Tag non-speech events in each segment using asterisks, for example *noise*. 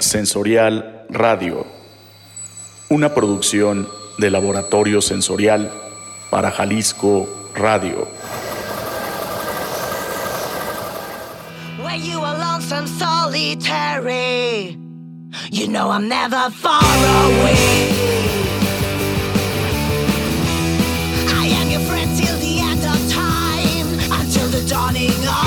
Sensorial Radio, una producción de Laboratorio Sensorial para Jalisco Radio. When you are lonesome, solitary, you know I'm never far away. I am your friend till the end of time, until the dawning of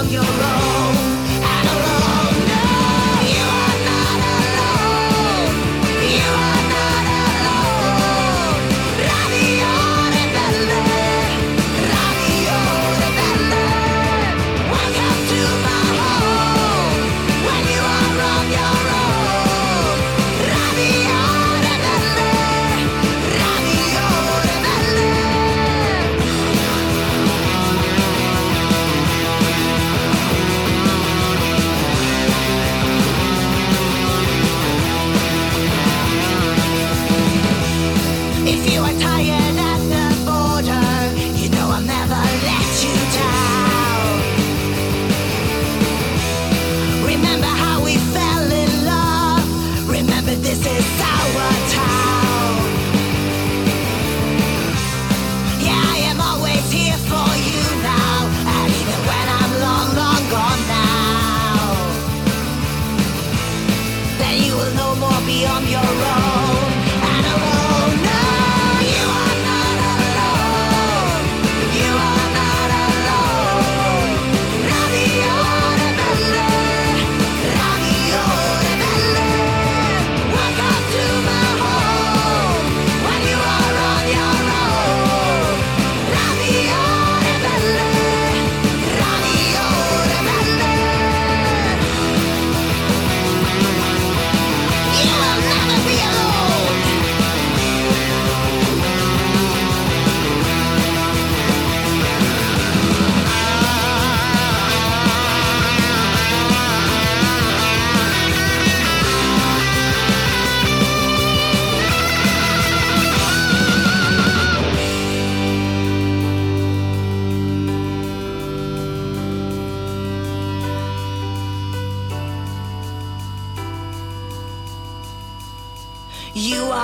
on your own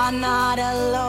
are not alone.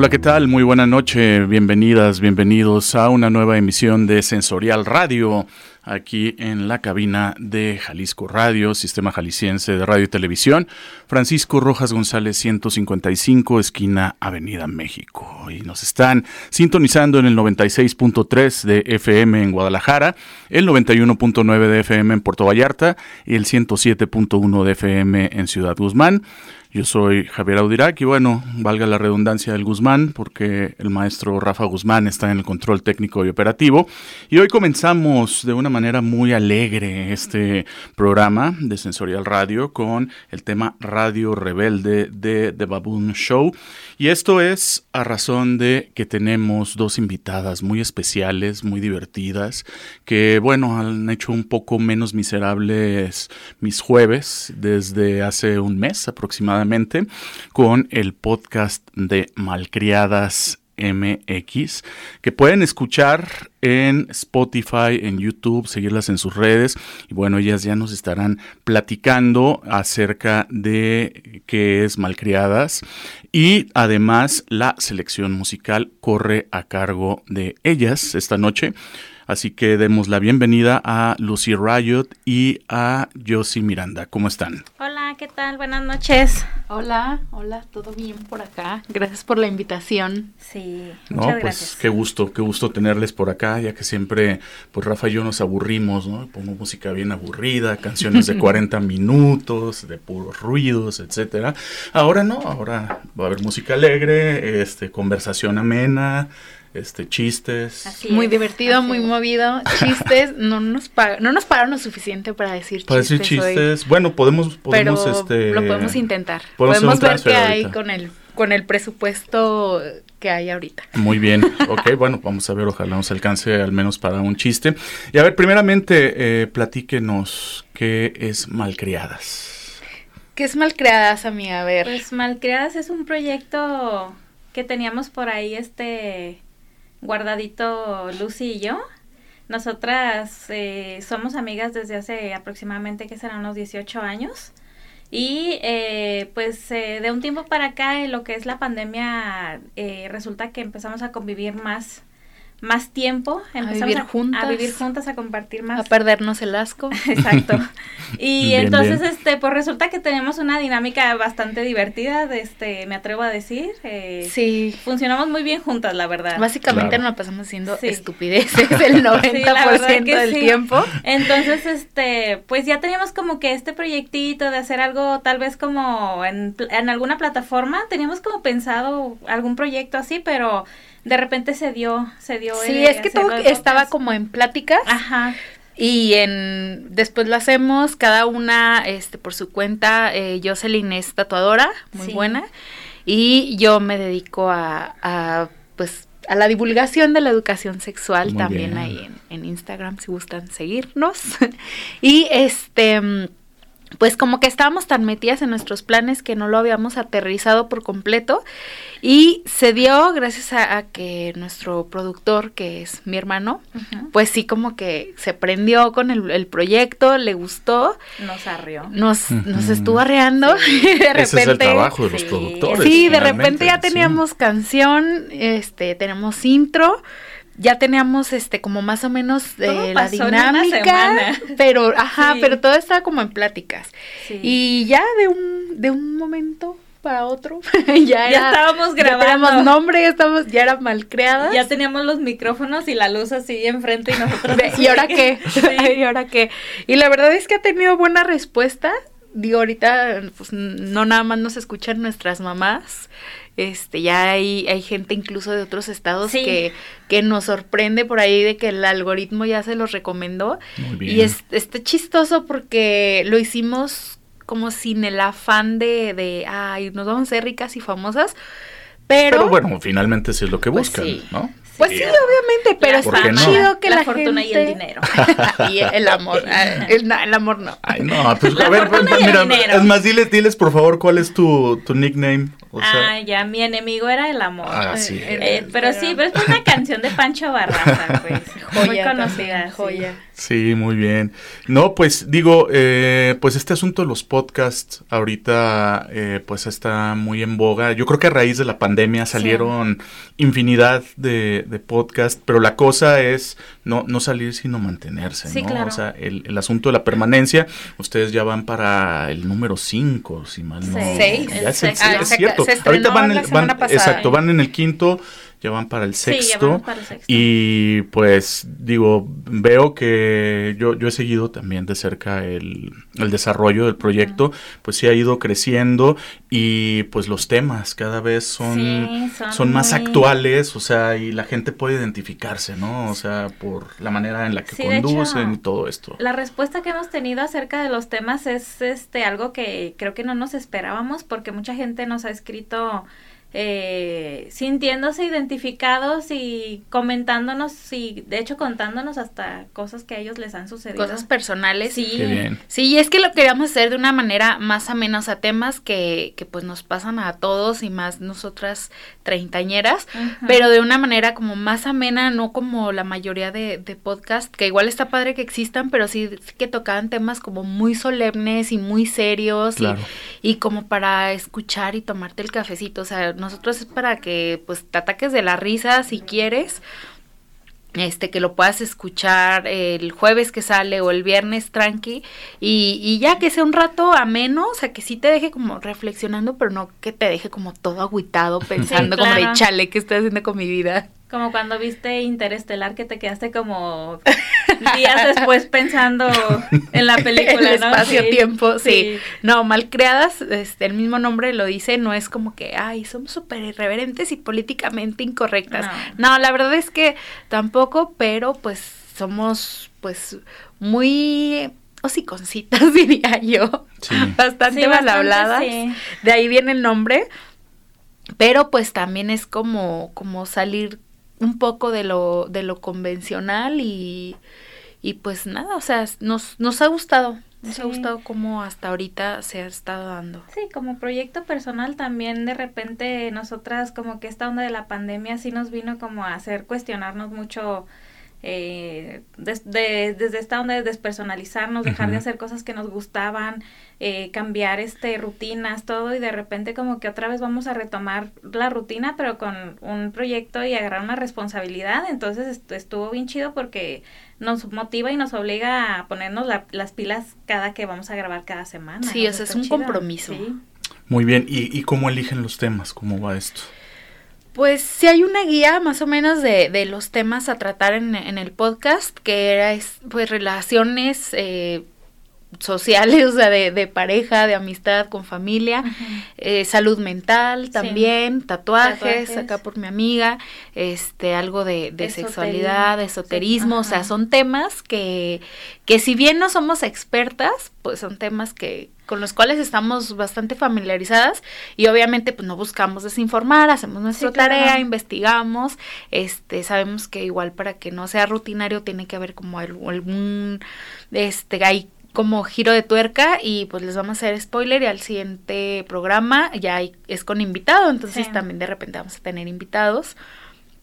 Hola, ¿qué tal? Muy buena noche, bienvenidas, bienvenidos a una nueva emisión de Sensorial Radio, aquí en la cabina de Jalisco Radio, Sistema Jalisciense de Radio y Televisión, Francisco Rojas González 155, esquina Avenida México. Y nos están sintonizando en el 96.3 de FM en Guadalajara, el 91.9 de FM en Puerto Vallarta y el 107.1 de FM en Ciudad Guzmán. Yo soy Javier Audirac y bueno, valga la redundancia del Guzmán porque el maestro Rafa Guzmán está en el control técnico y operativo. Y hoy comenzamos de una manera muy alegre este programa de Sensorial Radio con el tema Radio Rebelde de The Baboon Show. Y esto es a razón de que tenemos dos invitadas muy especiales, muy divertidas, que bueno, han hecho un poco menos miserables mis jueves desde hace un mes aproximadamente con el podcast de Malcriadas MX, que pueden escuchar en Spotify, en YouTube, seguirlas en sus redes. Y bueno, ellas ya nos estarán platicando acerca de qué es Malcriadas. Y además la selección musical corre a cargo de ellas esta noche. Así que demos la bienvenida a Lucy Riot y a Josie Miranda. ¿Cómo están? Hola, ¿qué tal? Buenas noches. Hola, hola, todo bien por acá. Gracias por la invitación. Sí, No, muchas pues gracias. qué gusto, qué gusto tenerles por acá, ya que siempre, pues Rafa y yo nos aburrimos, ¿no? Pongo música bien aburrida, canciones de *laughs* 40 minutos, de puros ruidos, etcétera. Ahora no, ahora va a haber música alegre, este, conversación amena, este, chistes. Así muy es, divertido, así muy es. movido. Chistes, *laughs* no nos pag- no nos pagaron lo suficiente para decir Para chistes. decir hoy, chistes, bueno, podemos, pero podemos, este... lo podemos intentar. podemos ver qué hay con el con el presupuesto que hay ahorita. Muy bien, ok, *laughs* bueno, vamos a ver, ojalá nos alcance al menos para un chiste. Y a ver, primeramente, eh, platíquenos qué es Malcriadas. ¿Qué es malcriadas, amiga? A ver. Pues Malcriadas es un proyecto que teníamos por ahí, este, guardadito Lucy y yo. Nosotras eh, somos amigas desde hace aproximadamente, que serán unos 18 años. Y eh, pues eh, de un tiempo para acá, en lo que es la pandemia, eh, resulta que empezamos a convivir más, más tiempo. Empezamos vivir juntas. A vivir juntas, a compartir más. a perdernos el asco. *laughs* Exacto. *laughs* Y Bien, entonces, bien. este, pues resulta que tenemos una dinámica bastante divertida, de este, me atrevo a decir. eh, Sí. Funcionamos muy bien juntas, la verdad. Básicamente Claro. nos pasamos haciendo Sí. estupideces *laughs* el 90% la verdad que del sí. tiempo. Entonces, este, pues ya teníamos como que este proyectito de hacer algo tal vez como en, en alguna plataforma, teníamos como pensado algún proyecto así, pero de repente se dio, se dio. Sí, el es que todo estaba como en pláticas. Ajá. Y en después lo hacemos, cada una este por su cuenta. Eh, Jocelyn es tatuadora, muy Sí. buena. Y yo me dedico a, a, pues a la divulgación de la educación sexual Muy también bien. ahí en, en Instagram si gustan seguirnos. *laughs* y este mm, pues como que estábamos tan metidas en nuestros planes que no lo habíamos aterrizado por completo y se dio gracias a, a que nuestro productor, que es mi hermano, pues sí como que se prendió con el, el proyecto, le gustó, Nos arrió. nos, nos estuvo arreando y *laughs* de repente... Ese es el trabajo de los sí, productores. Sí, de repente ya sí. teníamos canción, este, tenemos intro, ya teníamos este como más o menos eh, la dinámica, pero *laughs* ajá, Sí. pero todo estaba como en pláticas. Sí. Y ya de un de un momento para otro *laughs* ya, Ya era- estábamos ya grabando. teníamos nombre, ya estábamos ya eran malcreadas. Ya teníamos los micrófonos y la luz así enfrente y nosotros. ¿Y ahora qué? *laughs* Sí. ¿Y ahora qué? Y la verdad es que ha tenido buena respuesta. Digo, ahorita pues no nada más nos escuchan nuestras mamás. Este, ya hay, hay gente incluso de otros estados Sí. que, que nos sorprende por ahí de que el algoritmo ya se los recomendó. Muy bien. Y es, está chistoso porque lo hicimos como sin el afán de, de, ay, nos vamos a ser ricas y famosas. Pero, Pero bueno, finalmente sí es lo que Pues buscan, sí. ¿no? Pues sí, obviamente, pero está ¿Por qué no? chido que la la, fortuna y el dinero. *laughs* y el amor. ah, El, amor no. Ay, no, pues La a ver, fortuna pues, y el mira, dinero. es más, diles, diles por favor cuál es tu, tu nickname. O sea, ah, ya, mi enemigo era el amor. ah, sí. eh, Eh, pero sí, pero es una canción de Pancho Barraza, *laughs* pues. muy Joya conocida. también, sí. joya. Sí, muy bien. No, pues digo, eh, pues este asunto de los podcasts ahorita eh, pues está muy en boga. Yo creo que a raíz de la pandemia salieron infinidad de, de podcasts, pero la cosa es no, no salir sino mantenerse, Sí, ¿no? claro. O sea, el, el asunto de la permanencia, ustedes ya van para el número 5, si mal no. Ya es, el- es Ah, cierto. ahorita van, semana van- exacto, van en el quinto, ya van para el sexto. vamos para el sexto. Y pues digo, veo que yo, yo he seguido también de cerca el, el desarrollo del proyecto, pues sí ha ido creciendo y pues los temas cada vez son, Sí, son son más muy- actuales, o sea, y la gente puede identificarse, ¿no? O sea, por la manera en la que Sí, conducen hecho, y todo esto. La respuesta que hemos tenido acerca de los temas es este algo que creo que no nos esperábamos porque mucha gente nos ha escrito eh, sintiéndose identificados y comentándonos y de hecho contándonos hasta cosas que a ellos les han sucedido. Cosas personales. Sí. Qué bien. Sí, y es que lo queríamos hacer de una manera más amena, o sea, temas que, que pues nos pasan a todos y más nosotras treintañeras, pero de una manera como más amena, no como la mayoría de, de podcast, que igual está padre que existan, pero sí, sí que tocaban temas como muy solemnes y muy serios y- y, como para escuchar y tomarte el cafecito, o sea, nosotros es para que pues te ataques de la risa si quieres. este que lo puedas escuchar el jueves que sale o el viernes tranqui y, y ya que sea un rato ameno, o sea que sí te deje como reflexionando, pero no que te deje como todo agüitado *laughs* pensando como de chale, ¿qué estoy haciendo con mi vida? Como cuando viste Interestelar que te quedaste como días después pensando en la *laughs* película, el ¿no? espacio-tiempo, sí. No, mal creadas, este, el mismo nombre lo dice, no es como que, ay, somos súper irreverentes y políticamente incorrectas. No. la verdad es que tampoco, pero pues somos pues muy hociconcitas, *laughs* diría yo. Sí. Bastante Sí, mal bastante, habladas. sí. De ahí viene el nombre. Pero pues también es como, como salir un poco de lo, de lo convencional y, y pues nada, o sea, nos, nos ha gustado. Nos ha gustado cómo hasta ahorita se ha estado dando. Sí, como proyecto personal también de repente nosotras como que esta onda de la pandemia sí nos vino como a hacer cuestionarnos mucho eh, des- de- desde esta onda de despersonalizarnos, dejar de hacer cosas que nos gustaban, eh, cambiar este rutinas, todo y de repente como que otra vez vamos a retomar la rutina pero con un proyecto y agarrar una responsabilidad, entonces est- estuvo bien chido porque nos motiva y nos obliga a ponernos la- las pilas cada que vamos a grabar cada semana. Sí, o sea, sea, es un chido. compromiso. Sí. Muy bien. ¿Y, y cómo eligen los temas? ¿Cómo va esto? Pues sí hay una guía más o menos de, de los temas a tratar en, en el podcast, que era es, pues relaciones eh, sociales, *laughs* o sea, de, de pareja, de amistad, con familia, eh, salud mental Sí. también, tatuajes, Tatuajes. acá por mi amiga, este, algo de, de sexualidad, sí, esoterismo, o sea, son temas que, que si bien no somos expertas, pues son temas que con los cuales estamos bastante familiarizadas y obviamente pues no buscamos desinformar, hacemos nuestra Sí, claro. tarea, investigamos, este, sabemos que igual para que no sea rutinario tiene que haber como al- algún, este, hay como giro de tuerca y pues les vamos a hacer spoiler y al siguiente programa ya hay- es con invitado, entonces Sí. también de repente vamos a tener invitados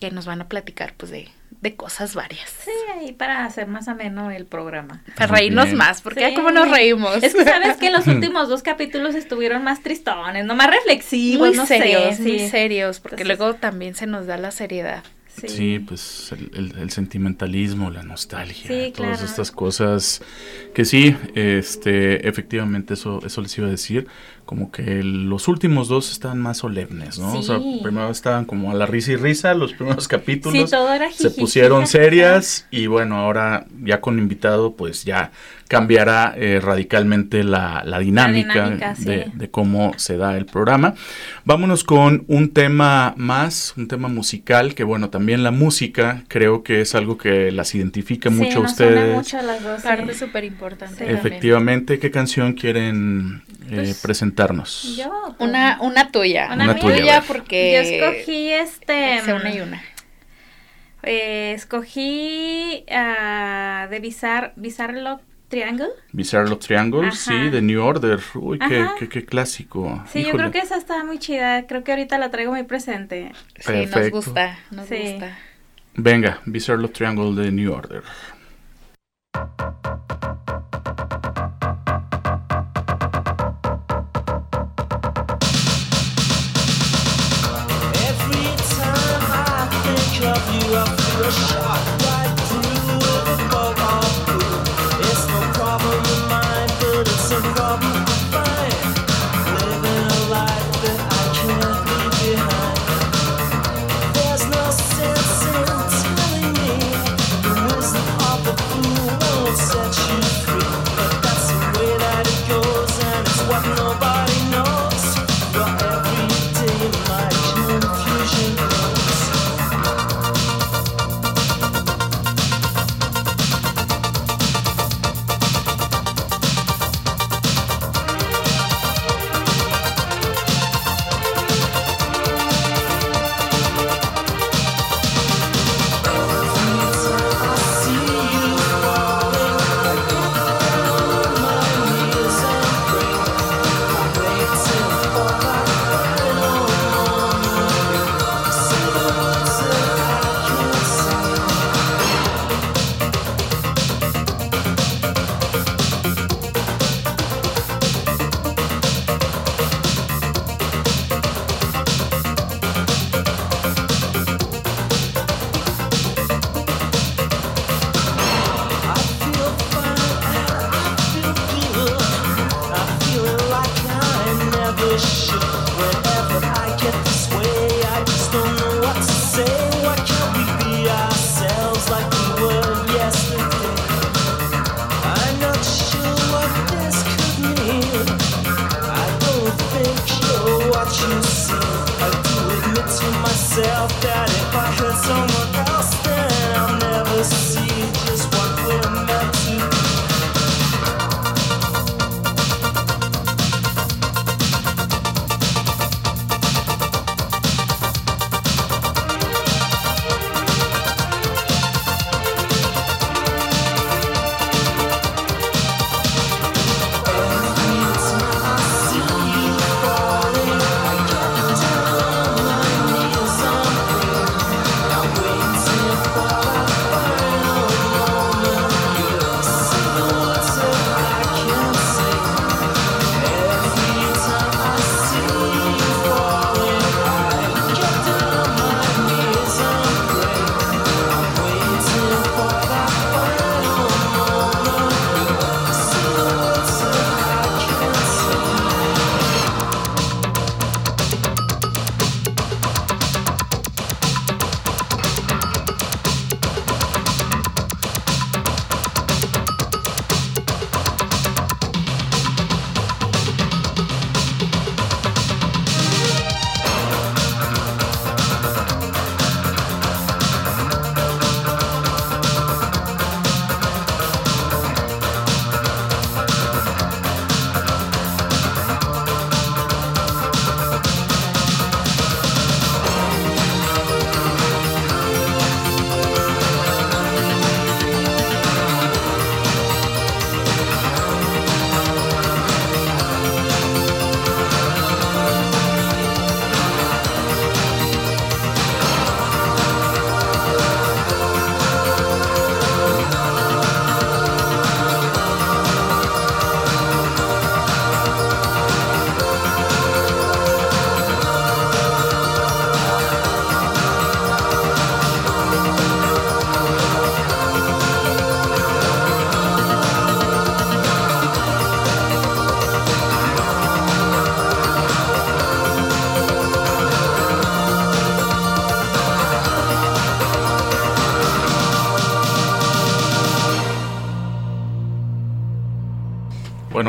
que nos van a platicar pues de, de cosas varias. Sí, ahí para hacer más ameno el programa. Para Muy reírnos bien. más, porque Sí. ya como nos reímos. Es que sabes que los *laughs* últimos dos capítulos estuvieron más tristones, no más reflexivos, muy no serios, sé, muy serios, porque Entonces- luego también se nos da la seriedad. Sí, pues el, el- el sentimentalismo, la nostalgia, Sí, todas claro. estas cosas que sí, este, efectivamente eso, eso les iba a decir, como que los últimos dos están más solemnes, ¿no? O sea, primero estaban como a la risa y risa los primeros *laughs* capítulos, Sí, todo era se pusieron serias y bueno, ahora ya con invitado pues ya cambiará eh, radicalmente la, la dinámica, dinámica, sí. de, de cómo se da el programa. Vámonos con un tema más, un tema musical, que bueno, también la música creo que es algo que las identifica mucho a ustedes. mucho a las dos. Parte súper importante. Sí. Efectivamente, ¿qué canción quieren eh, Pues, presentarnos? Yo, pues, Una, una tuya. Una tuya, porque yo escogí este. una y una. eh, escogí ah, de Bizarre, Bizarre Love Triangle. Bizarre Love Triangle, Ajá. sí, de New Order. Uy, qué, qué, qué clásico. Sí, yo creo que esa está muy chida. Creo que ahorita la traigo muy presente. Sí, nos Perfecto. gusta, nos Sí. gusta. Venga, Bizarre Love Triangle de New Order.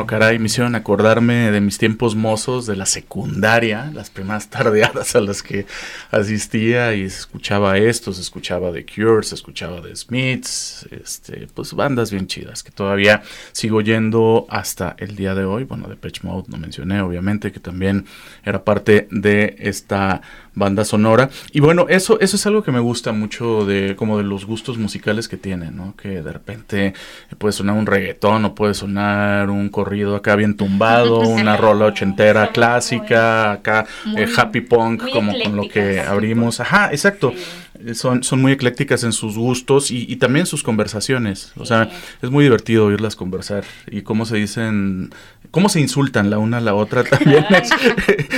Caray, me hicieron acordarme de mis tiempos mozos de la secundaria, las primeras *laughs* tardeadas a las que asistía y se escuchaba esto, se escuchaba de Cure, se escuchaba de Smiths, este, pues bandas bien chidas que todavía sigo yendo hasta el día de hoy. Bueno, de Pitch Mode no mencioné, obviamente, que también era parte de esta banda sonora. Y bueno, eso, eso es algo que me gusta mucho de como de los gustos musicales que tienen, ¿no? Que de repente puede sonar un reggaetón o puede sonar un corrido acá bien tumbado, *laughs* una rola ochentera clásica, acá eh, happy punk, como con lo que abrimos. Ajá, exacto. Eh, Son, son muy eclécticas en sus gustos y, y también sus conversaciones. O sea, Sí. es muy divertido oírlas conversar y cómo se dicen, cómo se insultan la una a la otra *laughs* también es,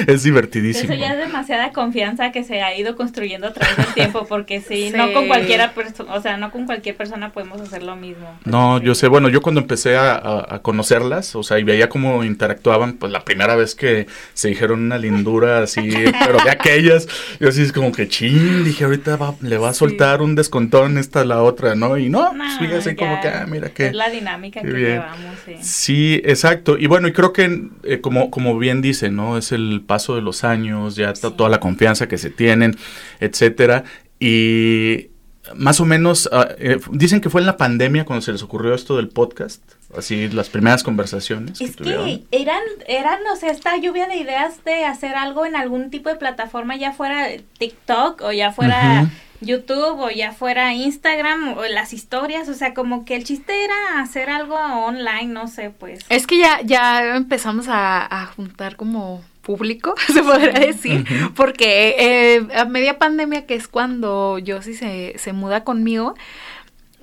es divertidísimo. Eso ya es demasiada confianza que se ha ido construyendo a través del tiempo, porque sí, Sí. no con cualquiera persona, o sea, no con cualquier persona podemos hacer lo mismo. No, Sí. yo sé, bueno, yo cuando empecé a, a- a conocerlas, o sea, y veía cómo interactuaban, pues la primera vez que se dijeron una lindura así, *laughs* pero de aquellas, yo así es como que chin, dije, ahorita va- le va a Sí. soltar un descontón esta a la otra, ¿no? Y no, No, pues como que, ah, mira que... Es la dinámica que bien. llevamos, sí. Sí, exacto. Y bueno, y creo que eh, como, como bien dice, ¿no? Es el paso de los años, ya Sí. toda la confianza que se tienen, etcétera. Y más o menos, eh, dicen que fue en la pandemia cuando se les ocurrió esto del podcast, así las primeras conversaciones. Es que eran, eran, o sea, esta lluvia de ideas de hacer algo en algún tipo de plataforma, ya fuera TikTok o ya fuera. YouTube o ya fuera Instagram o las historias, o sea, como que el chiste era hacer algo online, no sé, pues. Es que ya, ya empezamos a, a juntar como público, *laughs* se podría decir, porque eh, a media pandemia, que es cuando Josie se, se muda conmigo,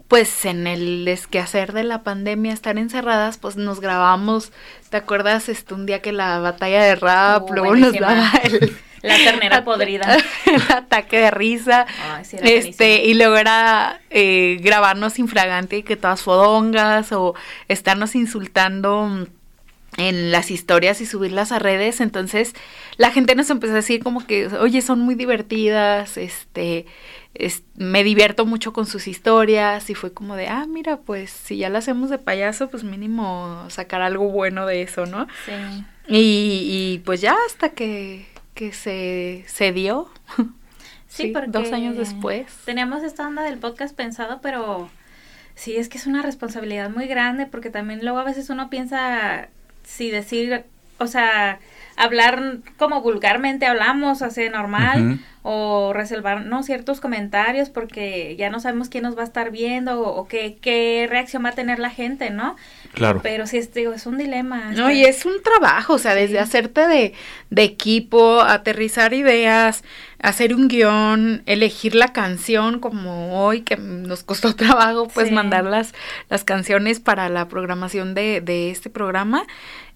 pues en el desquehacer de la pandemia, estar encerradas, pues nos grabamos, ¿te acuerdas? Este, un día que la batalla de rap, Oh, luego nos daba el... La ternera podrida. el *laughs* ataque de risa. Ay, sí, era Este, buenísimo. y luego era eh, grabarnos infragante y que todas fodongas o estarnos insultando mm, en las historias y subirlas a redes. Entonces, la gente nos empezó a decir como que, oye, son muy divertidas, este, es- me divierto mucho con sus historias. Y fue como de, ah, mira, pues si ya la hacemos de payaso, pues mínimo sacar algo bueno de eso, ¿no? Sí. Y, y pues ya hasta que, que se, se dio. *laughs* Sí, Sí, porque dos años después. Teníamos esta onda del podcast pensado, pero sí, es que es una responsabilidad muy grande porque también luego a veces uno piensa si decir, o sea, hablar como vulgarmente hablamos, así normal, o reservar no ciertos comentarios porque ya no sabemos quién nos va a estar viendo o, o qué, qué reacción va a tener la gente, ¿no? Claro. Pero sí, es, digo, es un dilema. No, este, y es un trabajo, o sea, desde hacerte de, de equipo, aterrizar ideas, hacer un guion, elegir la canción como hoy, que nos costó *laughs* trabajo, pues Sí. mandar las, las canciones para la programación de, de este programa.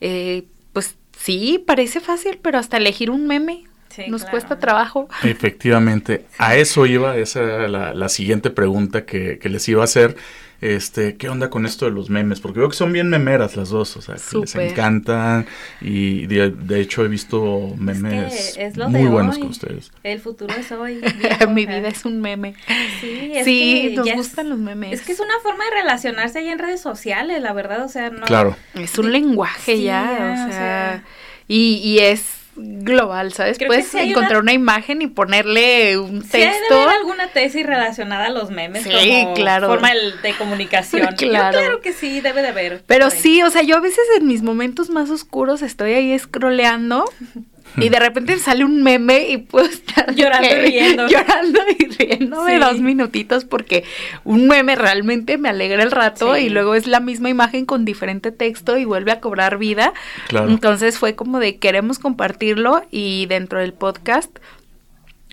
Eh, pues sí, parece fácil, pero hasta elegir un meme Sí, nos claro. cuesta trabajo. Efectivamente, a eso iba, esa era la, la siguiente pregunta que, que les iba a hacer. Este, ¿qué onda con esto de los memes? Porque veo que son bien memeras las dos, o sea, que les encantan y de, de hecho he visto memes es lo muy de buenos hoy. con ustedes. El futuro es hoy. *laughs* Mi vida o es un meme. Sí, es Sí, que nos ya gustan los memes. Es que es una forma de relacionarse ahí en redes sociales, la verdad, o sea, no. Claro, Es un lenguaje Sí, ya, o o sea, sea. y, y es global, ¿sabes? Creo Puedes sí encontrar una- una... imagen y ponerle un Sí, hay de texto. alguna tesis relacionada a los memes Sí, como claro. forma de comunicación. *laughs* Yo Claro. claro que sí, debe de haber. Pero sí, o sea, yo a veces en mis momentos más oscuros estoy ahí scrolleando *laughs* y de repente sale un meme y puedo estar *laughs* Llorando y riendo. llorando y riéndome Sí. dos minutitos porque un meme realmente me alegra el rato Sí. y luego es la misma imagen con diferente texto y vuelve a cobrar vida. claro. Entonces fue como de queremos compartirlo y dentro del podcast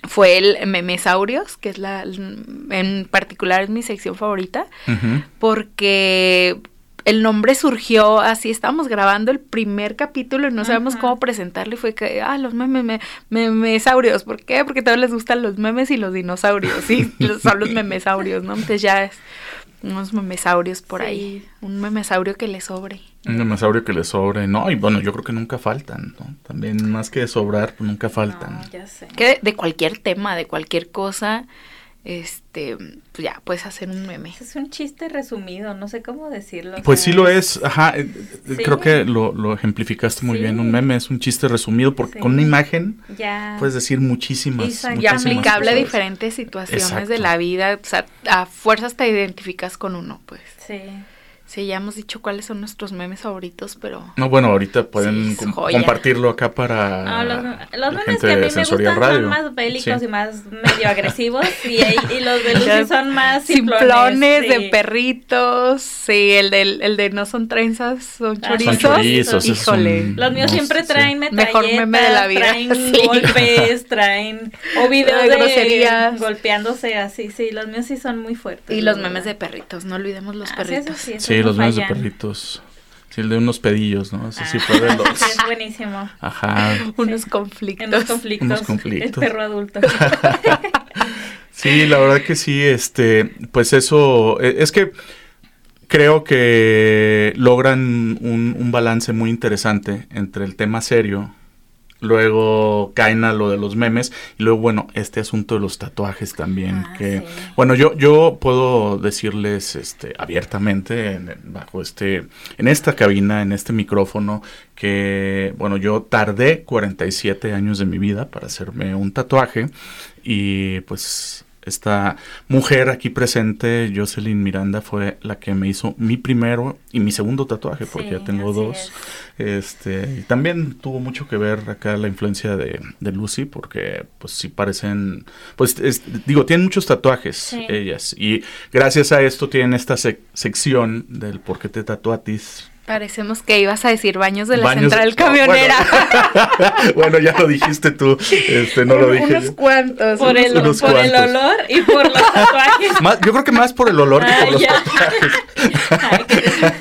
fue el Memesaurios, que es la, en particular es mi sección favorita, porque el nombre surgió así, estábamos grabando el primer capítulo y no sabíamos Ajá. cómo presentarlo y fue que, ah, los memes, me, memesaurios, ¿por qué? Porque a todos les gustan los memes y los dinosaurios, sí, *laughs* los- son los memesaurios, ¿no? Entonces ya es unos memesaurios por Sí. ahí, un memesaurio que le sobre. Un dinosaurio que le sobre, no, y bueno, yo creo que nunca faltan, ¿no? También más que sobrar, pues nunca faltan. No, ya sé. Que de, de cualquier tema, de cualquier cosa, este, pues ya puedes hacer un meme. Es un chiste resumido, no sé cómo decirlo. Pues sí lo es, ajá, eh, Sí. creo que lo, lo ejemplificaste muy Sí. bien, un meme es un chiste resumido porque Sí. con una imagen Ya. puedes decir muchísimas, Exacto. Y muchísimas aplicable a diferentes situaciones Exacto. de la vida, o sea, a fuerzas te identificas con uno, pues. Sí. Sí, ya hemos dicho cuáles son nuestros memes favoritos, pero No, bueno, ahorita pueden Sí, es com- joya. compartirlo acá para No, los, los la memes gente que a mí de me gustan Radio. son más bélicos Sí. y más medio agresivos y, y los de *laughs* Lucy son más simplones de sí. perritos, sí, el del el de no son trenzas, son Ah, chorizos. Son chorizos, Híjole. son- Los míos No, siempre traen metralletas, Mejor meme de la vida, traen *laughs* sí. golpes, traen o videos De de groserías. golpeándose así, sí, los míos sí son muy fuertes. Y los verdad. memes de perritos, no olvidemos los Ah, sí, eso perritos. sí, Sí, no los memes de perritos. Sí, el de unos pedillos, ¿no? Ese sí Ah, fue de los... sí, *laughs* es buenísimo. Ajá. Unos En conflictos. los conflictos. Unos conflictos. El perro adulto. *laughs* Sí, la verdad que sí, este, pues eso, eh, es que creo que logran un, un balance muy interesante entre el tema serio, luego caen a lo de los memes, y luego, bueno, este asunto de los tatuajes también, Ah, que, sí. bueno, yo, yo puedo decirles, este, abiertamente, en- bajo este, en esta cabina, en este micrófono, que, bueno, yo tardé 47 años de mi vida para hacerme un tatuaje, y pues esta mujer aquí presente, Jocelyn Miranda, fue la que me hizo mi primero y mi segundo tatuaje, porque Sí, ya tengo dos. Este, y también tuvo mucho que ver acá la influencia de, de Lucy, porque pues sí parecen, pues es- digo, tienen muchos tatuajes Sí. ellas. Y gracias a esto tienen esta sec- sección del por qué te tatuatis. Parecemos que ibas a decir baños de la Baños- central no, camionera. Bueno, *laughs* bueno, ya lo dijiste tú, este, no lo dije Unos yo. cuantos. Por el, unos por el cuantos. olor y por los tatuajes. Más- yo creo que más por el olor que Ah, por los ya. tatuajes. *laughs* Ay,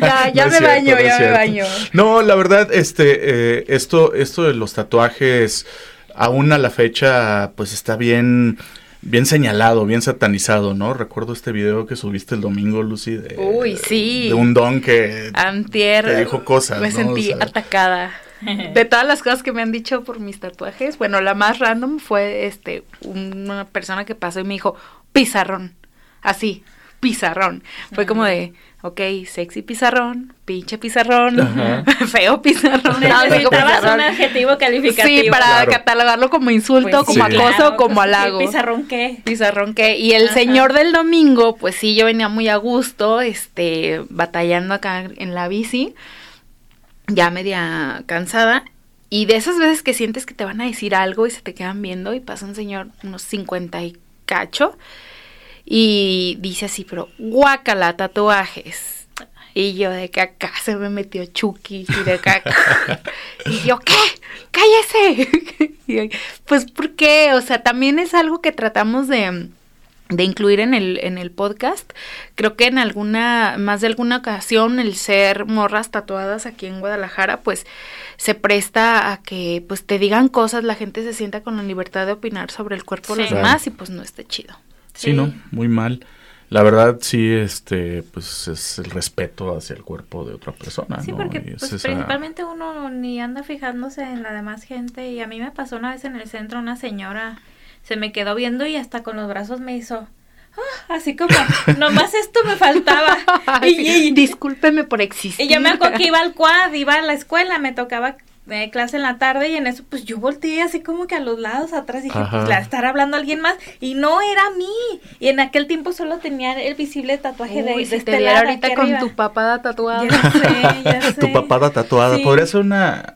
Ya, ya No me cierto, baño, no ya me baño. No, la verdad, este, eh, esto, esto de los tatuajes, aún a la fecha, pues está bien, bien señalado, bien satanizado, ¿no? Recuerdo este video que subiste el domingo, Lucy, de, Uy, sí. de un don que Antier. Te dijo cosas, Me ¿no? sentí O sea. atacada. *laughs* De todas las cosas que me han dicho por mis tatuajes, bueno, la más random fue este una persona que pasó y me dijo pizarrón. Así. Pizarrón. Fue como de, ok, sexy pizarrón, pinche pizarrón, Ajá. *laughs* feo pizarrón. Necesitabas pizarrón. un adjetivo calificativo. Sí, para Claro. catalogarlo como insulto, Pues como sí. acoso, claro, como pues, sí, halago. Pizarrón qué. Pizarrón que y el Ajá. señor del domingo, pues sí, yo venía muy a gusto, este, batallando acá en la bici, ya media cansada, y de esas veces que sientes que te van a decir algo y se te quedan viendo y pasa un señor unos 50 y cacho y dice así, pero guácala, tatuajes. Y yo de que acá se me metió Chucky y de acá. *laughs* y yo, ¿qué? ¡Cállese! *laughs* Y pues, ¿por qué? O sea, también es algo que tratamos de, de incluir en el, en el podcast. Creo que en alguna, más de alguna ocasión, el ser morras tatuadas aquí en Guadalajara, pues se presta a que pues te digan cosas, la gente se sienta con la libertad de opinar sobre el cuerpo de los demás y pues no esté chido. Sí, Sí. ¿no? Muy mal. La verdad, sí, este, pues es el respeto hacia el cuerpo de otra persona, Sí, ¿no? porque es pues, esa- principalmente uno ni anda fijándose en la demás gente y a mí me pasó una vez en el centro una señora se me quedó viendo y hasta con los brazos me hizo "Ah", así como *laughs* nomás esto me faltaba *laughs* y, y- Discúlpeme por existir. y yo me acuerdo que iba al quad, iba a la escuela, me tocaba eh, clase en la tarde y en eso pues yo volteé así como que a los lados atrás dije Ajá. pues la estar hablando alguien más y no era a mí y en aquel tiempo solo tenía el visible tatuaje de, Uy, de si este te viera lado ahorita aquí con arriba. tu papada tatuada. Ya sé, ya *laughs* sé. Tu papada tatuada. Sí. Podría ser una,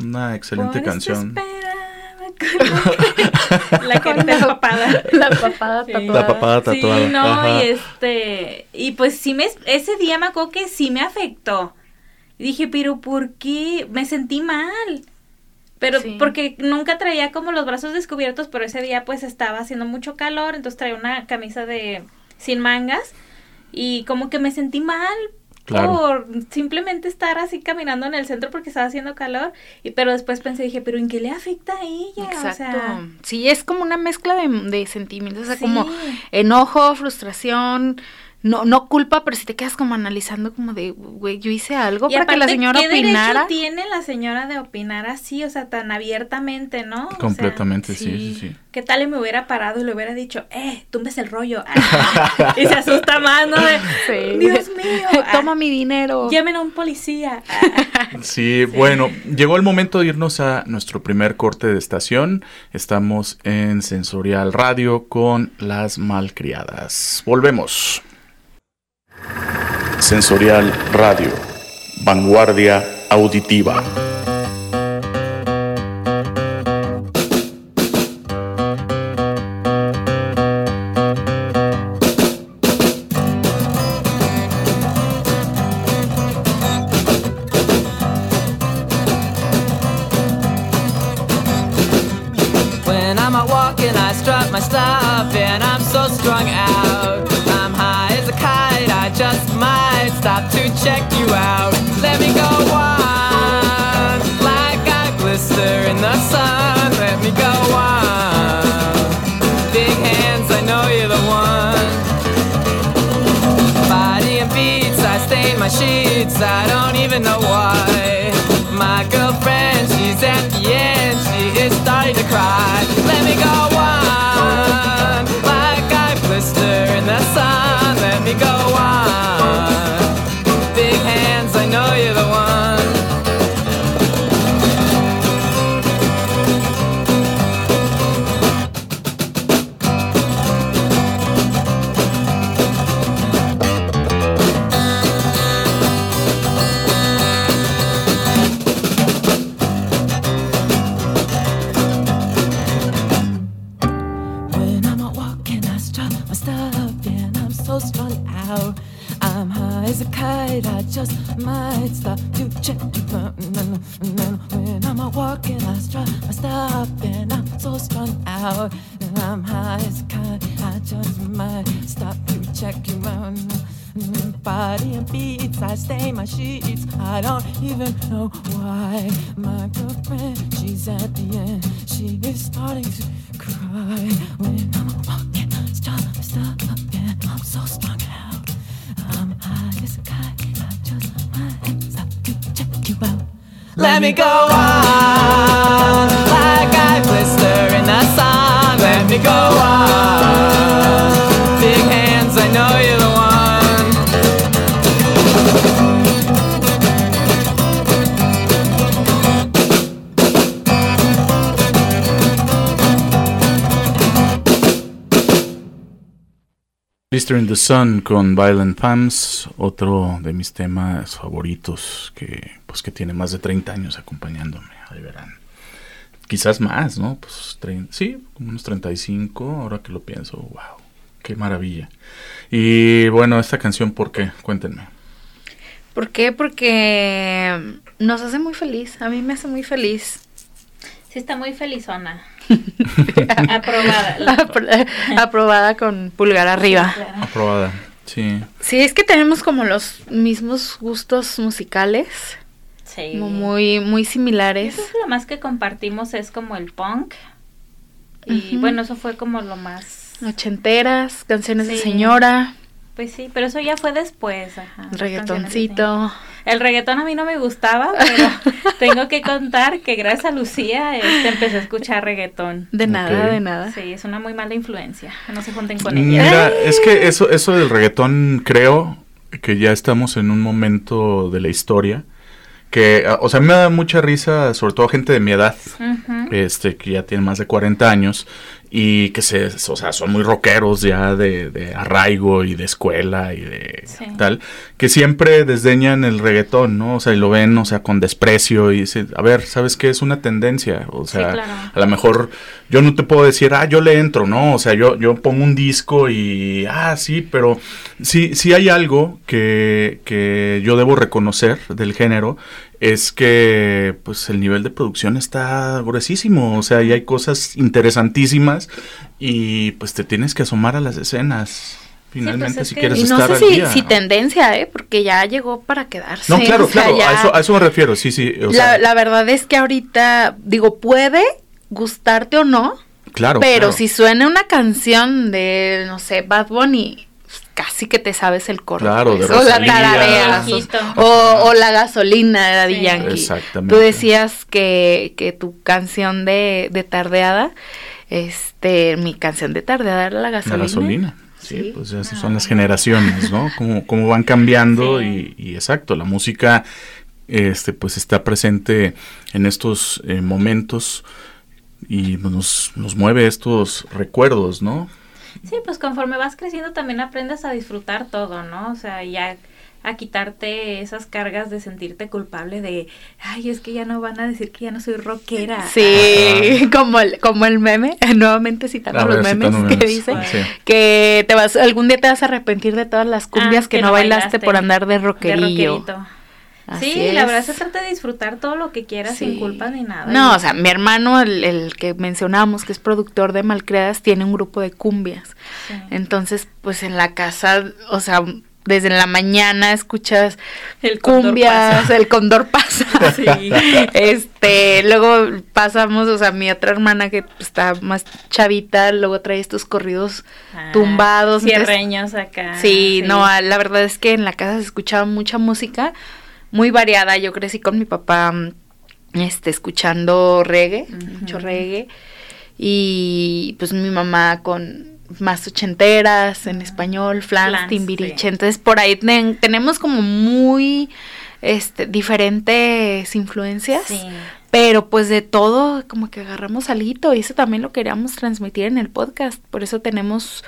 una excelente Por canción. *laughs* La que está empapada. La papada Sí. tatuada. La papada tatuada. Sí, no, Ajá. y este, y pues sí me, ese día me acuerdo que sí me afectó. Y dije, pero ¿por qué? Me sentí mal. Pero Sí. porque nunca traía como los brazos descubiertos, pero ese día pues estaba haciendo mucho calor, entonces traía una camisa de sin mangas y como que me sentí mal Claro. por simplemente estar así caminando en el centro porque estaba haciendo calor, y pero después pensé, dije, pero ¿en qué le afecta a ella? Exacto. O sea, sí, es como una mezcla de, de sentimientos, o sea, Sí. como enojo, frustración, no, no culpa, pero si te quedas como analizando como de, güey, yo hice algo Y para que la señora ¿qué opinara. derecho tiene la señora de opinar así, o sea, tan abiertamente, no? O sea, Completamente, sí, sí. sí, sí. ¿Qué tal y me hubiera parado y le hubiera dicho, eh, tumbes el rollo? Ah, *laughs* y se asusta más, ¿no? De, Sí. Dios mío. *laughs* ah, Toma mi dinero. Llamen a un policía. *laughs* Ah, Sí, bueno, llegó el momento de irnos a nuestro primer corte de estación. Estamos en Sensorial Radio con las malcriadas. Volvemos. Sensorial Radio. Vanguardia auditiva. Sheets, I don't even know why. My girlfriend, she's at the end, she is starting to cry. Sister in the Sun con Violent Femmes, otro de mis temas favoritos que pues que tiene más de 30 años acompañándome, ahí verán. Quizás más, ¿no? Pues sí, como unos 35, ahora que lo pienso, wow, qué maravilla. Y bueno, esta canción, ¿por qué? Cuéntenme. ¿Por qué? Porque nos hace muy feliz. A mí me hace muy feliz. Sí, está muy felizona. *laughs* Aprobada. Aprobada con pulgar arriba. Aprobada. Sí. Sí, es que tenemos como los mismos gustos musicales, Sí. como muy, muy similares. creo que lo más que compartimos es como el punk. Y bueno, eso fue como lo más... Ochenteras, canciones de señora, Pues sí, pero eso ya fue después. Ajá, reggaetoncito. El reggaetón a mí no me gustaba, pero *laughs* tengo que contar que gracias a Lucía este, empecé a escuchar reggaetón. De nada, de nada. Sí, es una muy mala influencia. No se junten con ella. Mira, *laughs* es que eso, eso del reggaetón creo que ya estamos en un momento de la historia que, ah, o sea, a mí me da mucha risa, sobre todo gente de mi edad, este, que ya tiene más de 40 años y que se, o sea, son muy rockeros ya de, de arraigo y de escuela y de Sí. tal, que siempre desdeñan el reggaetón, ¿no? O sea, y lo ven, o sea, con desprecio y dicen, a ver, ¿sabes qué? Es una tendencia, o Sí, sea, claro. a lo mejor yo no te puedo decir, ah, yo le entro, ¿no? O sea, yo, yo pongo un disco y, ah, sí, pero sí, sí hay algo que, que yo debo reconocer del género, es que pues el nivel de producción está gruesísimo, o sea, y hay cosas interesantísimas y pues te tienes que asomar a las escenas, finalmente, pues, es si que- quieres Y no estar sé al si, día, si ¿no? tendencia, ¿eh? Porque ya llegó para quedarse. No, claro, o sea, claro, a eso, a eso me refiero, sí, sí, o la, sea, la verdad es que ahorita, digo, puede gustarte o no, claro, pero claro. si suena una canción de, no sé, Bad Bunny, casi que te sabes el coro. Claro, pues, de o la tarareas, o- o, o la gasolina de Daddy Sí. Yankee. Exactamente. Tú decías que, que tu canción de, de tardeada, este, mi canción de tardeada era la La gasolina. gasolina. Sí, Sí. pues esas Ah, son las bueno. generaciones, ¿no? Cómo, cómo van cambiando Sí. y, y exacto, la música este pues está presente en estos eh, momentos y nos, nos mueve estos recuerdos, ¿no? Sí, pues conforme vas creciendo también aprendes a disfrutar todo, ¿no? O sea, ya a quitarte esas cargas de sentirte culpable de, ay, es que ya no van a decir que ya no soy rockera. Sí, *laughs* como el, como el meme, *laughs* nuevamente citando los memes citando que memes. dice Sí. que te vas, algún día te vas a arrepentir de todas las cumbias Ah, que, no bailaste, por andar de de rockerillo. rockerito. Así Sí, la verdad se trata de disfrutar todo lo que quieras Sí. sin culpa ni nada. No, o sea, mi hermano, el, el que mencionamos, que es productor de Malcriadas, tiene un grupo de cumbias. Sí. Entonces, pues en la casa, o sea, desde la mañana escuchas El cumbias, el condor pasa. *laughs* Sí. Este, luego pasamos, o sea, mi otra hermana que está más chavita, luego trae estos corridos Ah, tumbados. entonces- Cierreños acá. Sí, no, la verdad es que en la casa se escuchaba mucha música, muy variada. Yo crecí con mi papá, mm, este, escuchando reggae, mucho reggae, y pues mi mamá con más ochenteras en español, flans, Flans, timbiriche. sí. Entonces por ahí ten- tenemos como muy, este, diferentes influencias. Sí. Pero pues de todo, como que agarramos algo y eso también lo queríamos transmitir en el podcast. Por eso tenemos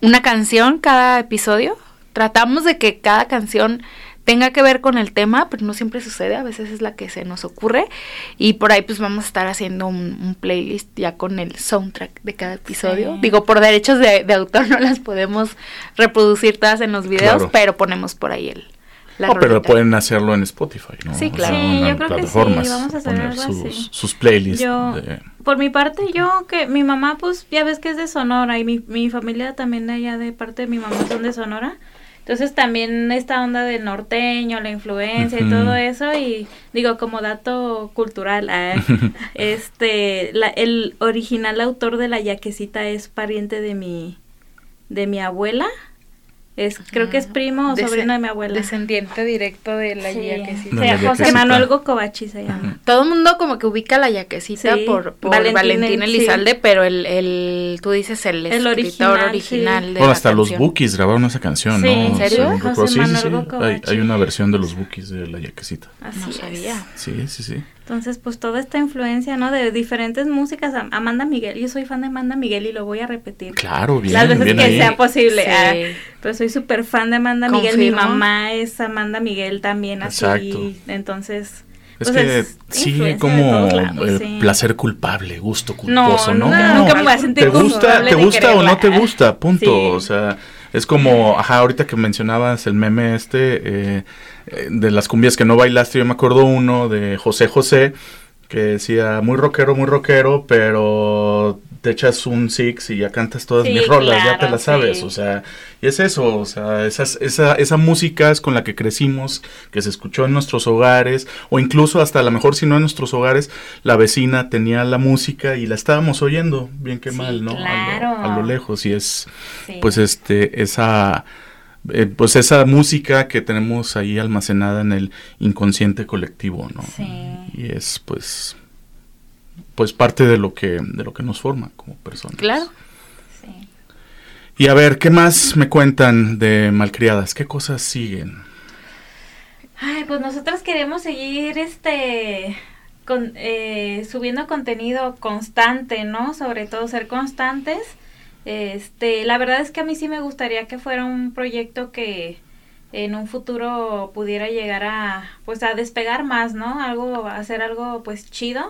una canción cada episodio. Tratamos de que cada canción tenga que ver con el tema, pero no siempre sucede, a veces es la que se nos ocurre. Y por ahí pues vamos a estar haciendo un, un playlist ya con el soundtrack de cada episodio. Sí. Digo, por derechos de, de autor no las podemos reproducir todas en los videos, Claro. pero ponemos por ahí el... La No, pero pueden hacerlo en Spotify, ¿no? Sí, O claro. sea, Sí, en yo creo que sí, vamos a hacer poner algo sus, así. sus playlists. Yo, de- por mi parte, yo que mi mamá, pues ya ves que es de Sonora y mi, mi familia también de allá de parte de mi mamá son de Sonora. Entonces también esta onda del norteño, la influencia y todo eso y digo como dato cultural, ah, *laughs* este, la, el original autor de la yaquecita es pariente de mi, de mi abuela. Es, creo que es primo o Desen- sobrino de mi abuela. Descendiente directo de la Sí. yaquecita. O sea, José. Manuel Gocovachi se llama. Todo el mundo como que ubica la yaquecita Sí, por, por Valentín Valentín, el- Elizalde, pero el, el, tú dices el, El escritor original, original, sí. de Bueno, la hasta los. Bookies grabaron esa canción, Sí, ¿no? ¿en serio? Según José recuerdo. Sí, sí, Manuel sí. Hay, hay una versión de los Bookies de la yaquecita. Así No es. sabía. Sí, sí, sí. Entonces, pues toda esta influencia, ¿no? De diferentes músicas. Am- Amanda Miguel, yo soy fan de Amanda Miguel y lo voy a repetir. Claro, bien, Las veces bien que ahí. sea posible. Sí. ah, pero soy súper fan de Amanda Miguel. Mi mamá es Amanda Miguel también, así. Exacto. Entonces. Es pues, que es sí, como lados, eh, sí. placer culpable, gusto No, culposo, ¿no? nunca- nunca me voy a sentir ¿Te gusta, culpable te de gusta o no te quererla. gusta? Punto. Sí. O sea, es como, ajá, ahorita que mencionabas el meme este eh, eh, de las cumbias que no bailaste, yo me acuerdo uno de José José que decía muy rockero, muy rockero, pero te echas un six y ya cantas todas Sí, mis rolas, ya te las sabes, sí. o sea, y es eso, o sea, esas, esa, esa música es con la que crecimos, que se escuchó en nuestros hogares, o incluso hasta a lo mejor si no en nuestros hogares, la vecina tenía la música y la estábamos oyendo, bien que Sí, mal, ¿no? A lo- claro. A, lo, lejos, y es, pues este, esa... eh, pues esa música que tenemos ahí almacenada en el inconsciente colectivo, ¿no? Sí. Y es pues pues parte de lo que de lo que nos forma como personas. Claro. Sí. Y a ver, ¿qué más me cuentan de malcriadas? ¿Qué cosas siguen? Ay, pues nosotras queremos seguir este con, eh, subiendo contenido constante, ¿no? Sobre todo ser constantes. Este, la verdad es que a mí sí me gustaría que fuera un proyecto que en un futuro pudiera llegar a pues a despegar más, ¿no? Algo a hacer algo pues chido.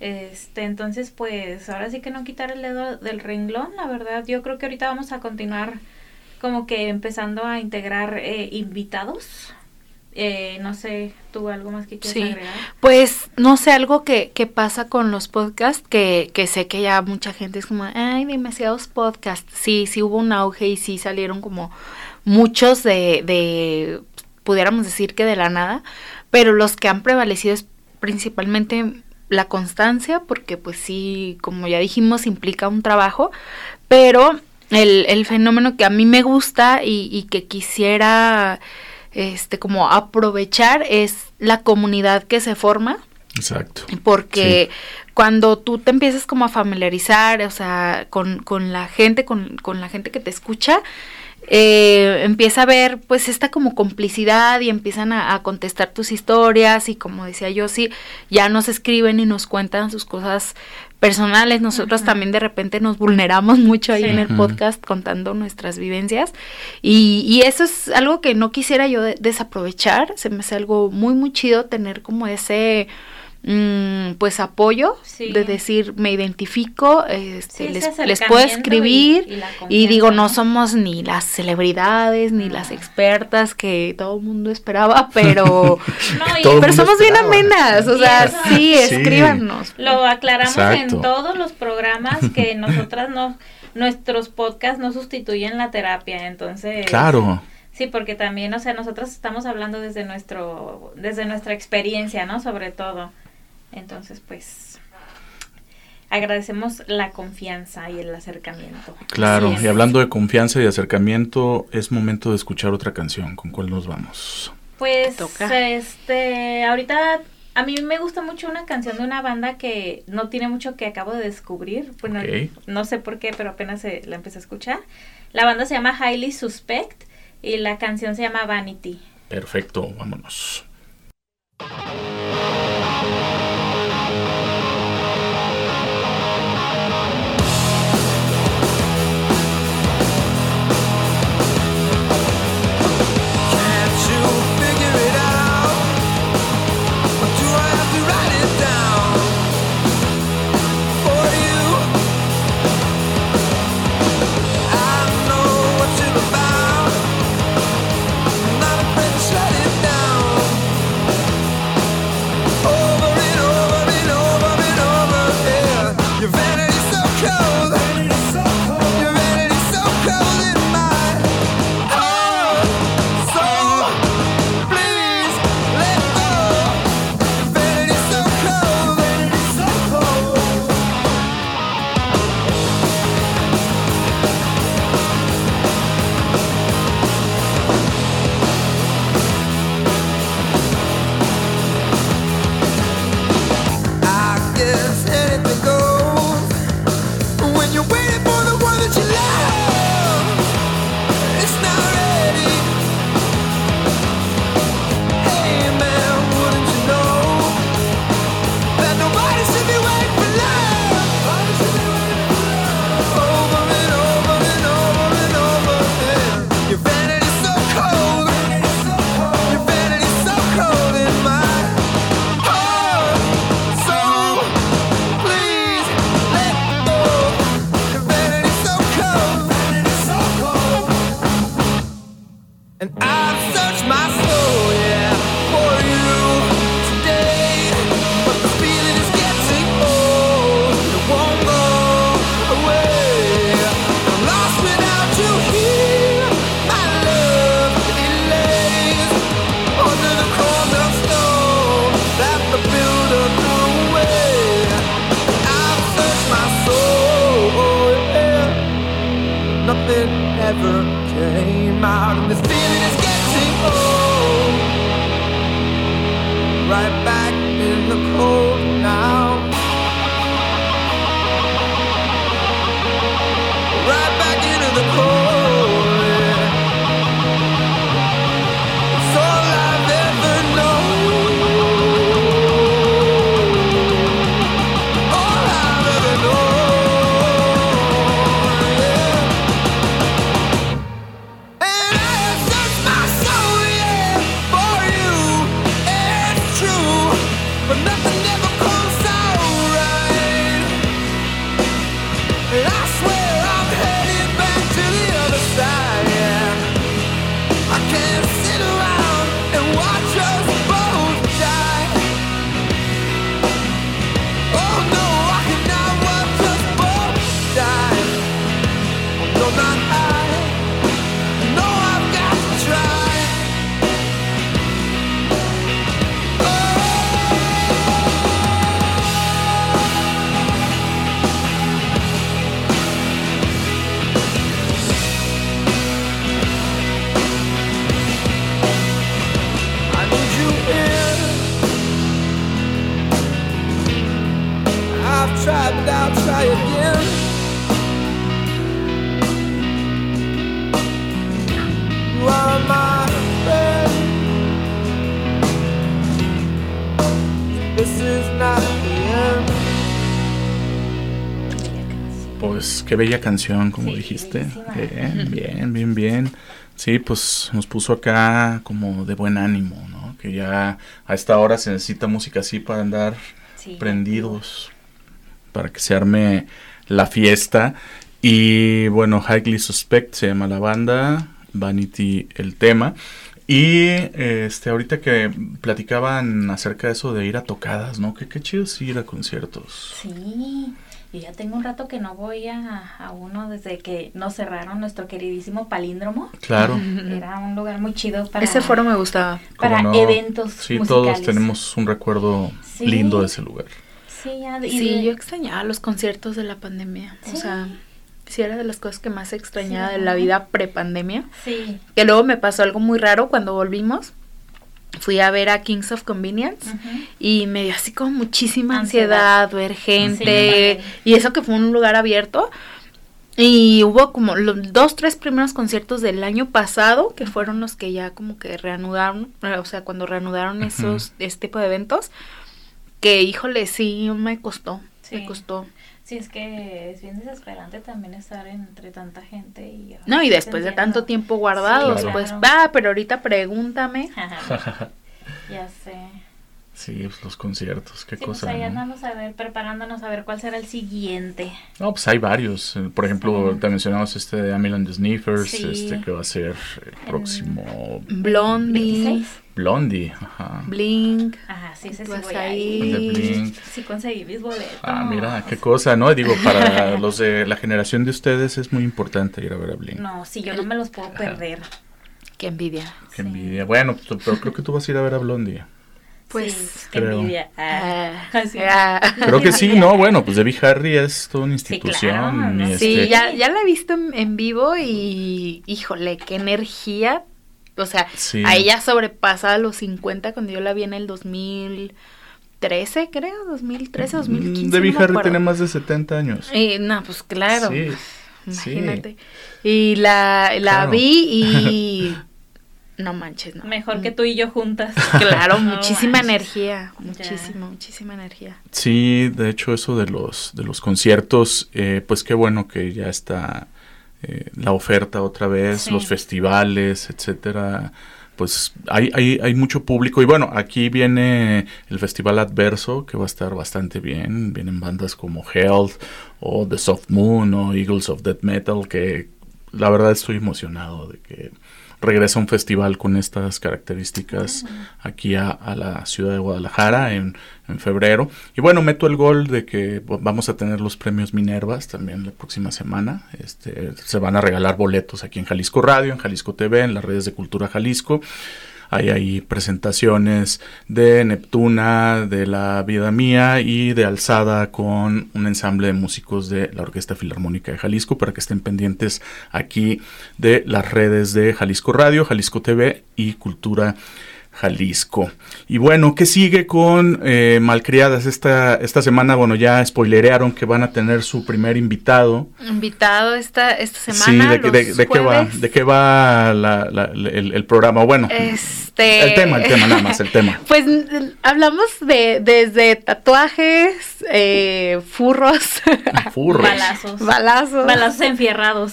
Este, entonces pues ahora sí que no quitar el dedo del renglón, la verdad. Yo creo que ahorita vamos a continuar como que empezando a integrar eh, invitados. Eh, no sé, tú algo más que quieras Sí. agregar. Pues no sé, algo que, que pasa con los podcasts, que, que sé que ya mucha gente es como, ay, demasiados podcasts. Sí, sí hubo un auge y sí salieron como muchos de, de, pudiéramos decir que de la nada, pero los que han prevalecido es principalmente la constancia, porque pues sí, como ya dijimos, implica un trabajo, pero el, el fenómeno que a mí me gusta y, y que quisiera este como aprovechar es la comunidad que se forma Exacto. porque cuando tú te empiezas como a familiarizar, o sea, con, con la gente, con, con la gente que te escucha, eh, empieza a ver pues esta como complicidad y empiezan a, a contestar tus historias y como decía yo, sí, ya nos escriben y nos cuentan sus cosas personales, nosotros también de repente nos vulneramos mucho ahí Sí. en el podcast contando nuestras vivencias. Y, y eso es algo que no quisiera yo de- desaprovechar, se me hace algo muy muy chido tener como ese mm, pues apoyo Sí. de decir me identifico, este, Sí, les, puedo escribir y- y la y digo no somos ni las celebridades ni No. las expertas que todo el mundo esperaba, *laughs* pero *laughs* No, y pero somos bien amenas, o sea, eso- sí, Sí. escríbanos. lo aclaramos Exacto. en todos los programas *laughs* que nosotras no, nuestros podcasts no sustituyen la terapia, entonces. Claro. Sí, porque también, o sea, nosotros estamos hablando desde nuestro, desde nuestra experiencia, ¿no? Sobre todo. Entonces, pues, agradecemos la confianza y el acercamiento. Claro, y hablando de confianza y acercamiento, es momento de escuchar otra canción. ¿Con cuál nos vamos? Pues, toca. este, ahorita a mí me gusta mucho una canción de una banda que no tiene mucho que acabo de descubrir. Bueno, no sé por qué, pero apenas la empecé a escuchar. La banda se llama Highly Suspect y la canción se llama Vanity. Perfecto, vámonos. Qué bella canción, como Sí, dijiste. *laughs* Bien, bien, bien, bien. Sí, pues nos puso acá como de buen ánimo, ¿no? Que ya a esta hora se necesita música así para andar Sí. prendidos, para que se arme la fiesta. Y bueno, Highly Suspect se llama la banda, Vanity el tema. Y este ahorita que platicaban acerca de eso de ir a tocadas, ¿no? Que qué chido es ir a conciertos. Sí, yo ya tengo un rato que no voy a, a uno desde que nos cerraron nuestro queridísimo palíndromo. Claro. *laughs* Era un lugar muy chido para, Ese foro me gustaba. para eventos Sí, musicales. todos tenemos un recuerdo Sí. lindo de ese lugar. Sí, ya, y Sí, de- yo extrañaba los conciertos de la pandemia. O Sí. sea, sí era de las cosas que más extrañaba Sí, de la vida prepandemia. Sí. Que luego me pasó algo muy raro cuando volvimos. Fui a ver a Kings of Convenience y me dio así como muchísima Ansiedad. ansiedad, ver gente. Sí. y eso que fue un lugar abierto. Y hubo como los dos, tres primeros conciertos del año pasado, que fueron los que ya como que reanudaron, eh, o sea, cuando reanudaron Ujú. esos, este tipo de eventos, que híjole, sí, me costó, Sí. me costó. Sí, es que es bien desesperante también estar entre tanta gente y... No, y después de tanto tiempo guardados, Claro. pues va, pero ahorita pregúntame. *laughs* ya sé. Sí, pues los conciertos, qué Sí, pues cosa. ahí ¿no? andamos a ver, preparándonos a ver cuál será el siguiente. No, pues hay varios. Eh, Por ejemplo, Sí. te mencionamos este de Amil and the Sniffers, Sí. este que va a ser el próximo Blondie, 26. Blondie. Ajá. Blink, Ajá, sí, ese sí Vas voy a ahí. ir. El de Blink. Sí conseguí mis boletos. Ah, mira, qué cosa, ¿no? Digo, para *laughs* los de la generación de ustedes es muy importante ir a ver a Blink. No, sí, yo no me los puedo perder. qué envidia. Qué Sí. envidia. Bueno, pues, pero creo que tú vas a ir a ver a Blondie. Pues, Sí, qué creo. envidia. Ah, Ah, *laughs* ah. Creo que sí, ¿no? Bueno, pues Debbie Harry es toda una institución. claro, ¿no? Sí, este- ya, ya la he visto en, en vivo y híjole, qué energía. O sea, Sí. a ella sobrepasaba los 50 cuando yo la vi en el 2013, creo, 2013, 2015. Mm, Debbie no Harry tiene más de 70 años. Eh, no, pues claro. Sí, sí. Imagínate. Y la, la Claro. vi y... *laughs* No manches, no. Mejor que tú y yo juntas. *laughs* Claro, *laughs* No muchísima manches. energía, muchísima, muchísima energía. Sí, de hecho eso de los de los conciertos, eh, pues qué bueno que ya está eh, la oferta otra vez, Sí. los festivales, etcétera. Pues hay, hay, hay mucho público y bueno, aquí viene el Festival Adverso que va a estar bastante bien. Vienen bandas como Health o The Soft Moon o Eagles of Death Metal que la verdad estoy emocionado de que regresa un festival con estas características aquí a, a la ciudad de Guadalajara en, en febrero. Y bueno, meto el gol de que vamos a tener los premios Minervas también la próxima semana. Este, se van a regalar boletos aquí en Jalisco Radio, en Jalisco TV, en las redes de Cultura Jalisco. Hay ahí presentaciones de Neptuna, de La Vida Mía y de Alzada con un ensamble de músicos de la Orquesta Filarmónica de Jalisco para que estén pendientes aquí de las redes de Jalisco Radio, Jalisco TV y Cultura Jalisco. Y bueno, ¿qué sigue con eh, Malcriadas? Esta, esta semana, bueno, ya spoilerearon que van a tener su primer invitado. Invitado esta, esta Sí, semana. ¿de, qué- de- qué va? ¿De qué va la- la- el, el programa? Bueno, Este... el tema, el tema nada más, el tema. *laughs* Pues hablamos de desde tatuajes, eh, furros, *laughs* Furros. Balazos. balazos. Balazos enfierrados.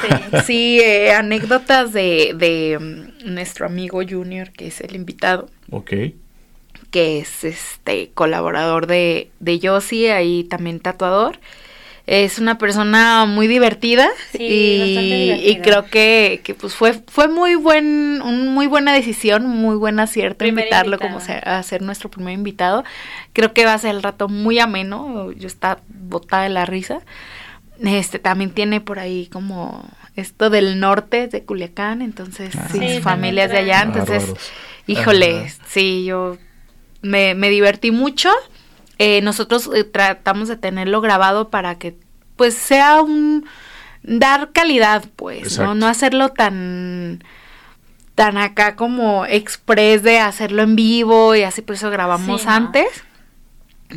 Sí. *laughs* Sí, eh, anécdotas de, de mm, nuestro amigo Junior, que es el invitado, Ok. que es este colaborador de, de Yossi, ahí también tatuador. Es una persona muy divertida Sí, y, y creo que, que, pues fue fue muy buen un muy buena decisión, muy buen acierto Primer invitarlo invitado. como ser- a ser nuestro primer invitado. Creo que va a ser el rato muy ameno, yo está botada de la risa. Este también tiene por ahí como esto del norte de Culiacán, entonces Ah. sí, Sí, su familia es de allá, entonces Bárbaros. híjole, Ajá. sí, yo me, me divertí mucho. Eh, nosotros eh, tratamos de tenerlo grabado para que pues sea un dar calidad, pues, Exacto. ¿no? No hacerlo tan tan acá como express de hacerlo en vivo y así por eso grabamos Sí, ¿no? antes.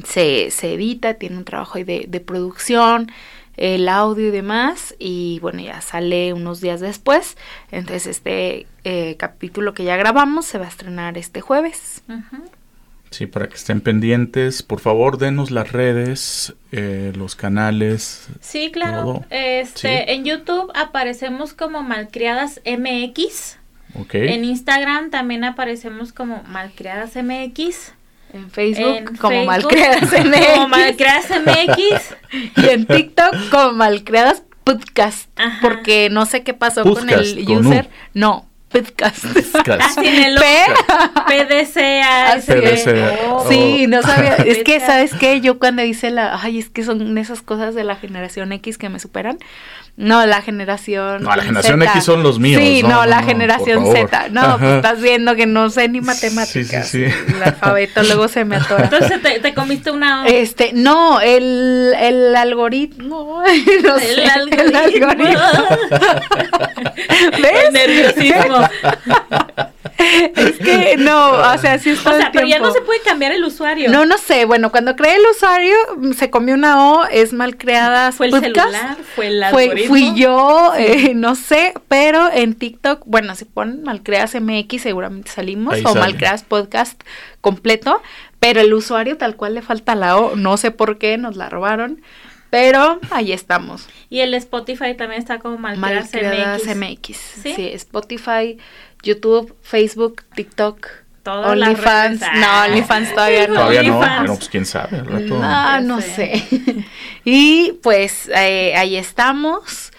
Se, se edita, tiene un trabajo ahí de, de producción, el audio y demás, y bueno, ya sale unos días después. Entonces este eh, capítulo que ya grabamos se va a estrenar este jueves. Sí, para que estén pendientes. Por favor, denos las redes, eh, los canales. Sí, claro. Todo. Este, Sí. en YouTube aparecemos como Malcriadas MX. Ok. En Instagram también aparecemos como Malcriadas MX. En Facebook En como Facebook, Malcreadas Como MX. Malcriadas MX. *laughs* y en TikTok como Malcreadas Podcast. Ajá. Porque no sé qué pasó con el con user. U. No, Podcast. Así en el P. PDCA. *laughs* Oh. Sí, no sabía. *laughs* Es que. ¿sabes qué? Yo cuando hice la. Ay, es que son esas cosas de la generación X que me superan. No, la generación. No, la generación Z. X son los míos, Sí, no, la no, generación. Z. No, pues estás viendo que no sé ni matemáticas. Sí, sí, sí. El alfabeto luego se me atora. Entonces te, te comiste una. Este, no, el, el algoritmo. *laughs* No sé, el algoritmo. *laughs* ¿Ves? El nerviosismo. *laughs* Es que no, o sea, sí es O sea, el pero ya no se puede cambiar el usuario. No, no sé. Bueno, cuando creé el usuario, mm, se comió una O, es mal creada. Fue el celular, fue el Fue, fui yo, eh, *laughs* no sé, pero en TikTok, bueno, si ponen Malcreas MX seguramente salimos, Ahí o sale. Malcreas Podcast completo, pero el usuario tal cual le falta la O, no sé por qué, nos la robaron, pero ahí estamos. Y el Spotify también está como Malcriadas Malcreadas MX. MX. ¿Sí? ¿Sí? Spotify, YouTube, Facebook, TikTok. OnlyFans, no, Ah. OnlyFans todavía no. Todavía no. Bueno, pues quién sabe. Ah, no sé. sé. *laughs* y pues eh, ahí estamos.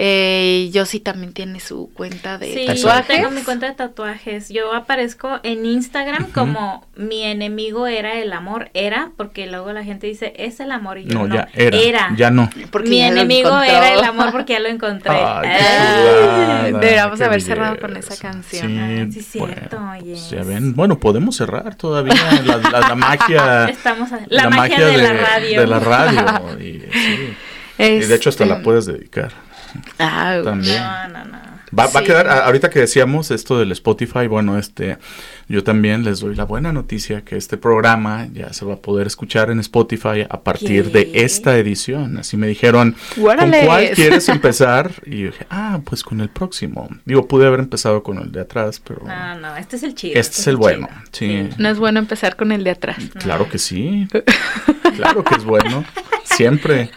Eh, yo sí también tiene su cuenta de Sí, tatuajes. tengo mi cuenta de tatuajes. Yo aparezco en Instagram como mi enemigo era el amor. Era, porque luego la gente dice, es el amor. Y yo No, no, ya era. Ya no. Porque mi ya enemigo era el amor porque ya lo encontré. Ay, Ah. *laughs* deberíamos haber cerrado con esa canción. Sí, Ah, sí, cierto, bueno, pues ya ven. Bueno, podemos cerrar todavía la, la- la magia. *laughs* Estamos a- la magia de la radio. De la radio. Y, *laughs* sí. Y de hecho hasta Este, la puedes dedicar. Ah, También. No, no, no. Va, va a quedar, ahorita que decíamos esto del Spotify, bueno, este, yo también les doy la buena noticia que este programa ya se va a poder escuchar en Spotify a partir ¿Qué? de esta edición. Así me dijeron, ¿con cuál *laughs* quieres empezar? Y yo dije, ah, pues con el próximo. Digo, pude haber empezado con el de atrás, pero No, no, este es el chido. este es el bueno. Sí, No es bueno empezar con el de atrás. claro que sí. *laughs* Claro que es bueno. Siempre.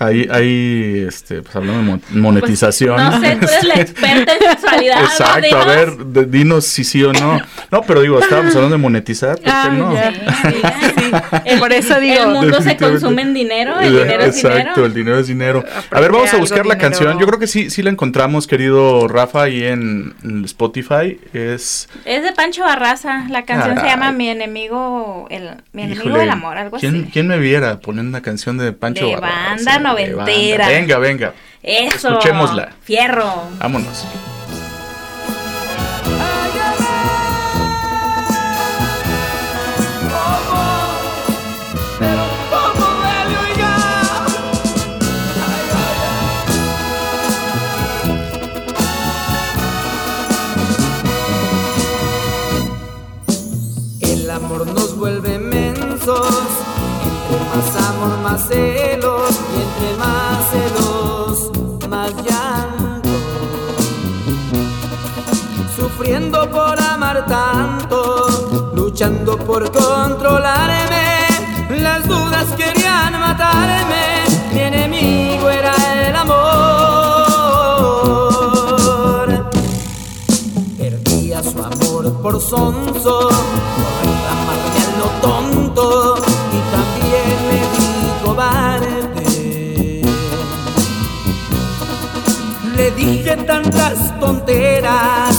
Ahí, ahí, este, pues hablando de mon- monetización. Pues, No sé, tú eres la *laughs* experta en sexualidad. Exacto, a ver, de- dinos si sí o no. No, pero digo, estábamos hablando de monetizar, ¿por qué Ah, no? Sí, sí. El- Por eso digo, El mundo se consume en dinero, el dinero es Exacto, dinero. el dinero es dinero. A ver, vamos a buscar la dinero. canción. Yo creo que sí, sí la encontramos, querido Rafa, ahí en, en Spotify. Es. Es de Pancho Barraza. La canción Caray. se llama Mi enemigo, el, mi enemigo híjole, del amor, algo ¿quién, así. ¿Quién me viera poniendo una canción de Pancho De Barraza? banda banda noventera. Banda. Venga, venga. Eso. Escuchémosla. Fierro. Vámonos. El amor nos vuelve mensos, entre más amor más ser. Sufriendo por amar tanto, luchando por controlarme. Las dudas querían matarme. Mi enemigo era el amor. Perdía su amor por sonso, por reclamarme a lo tonto y también me di cobarde. Le dije tantas tonteras,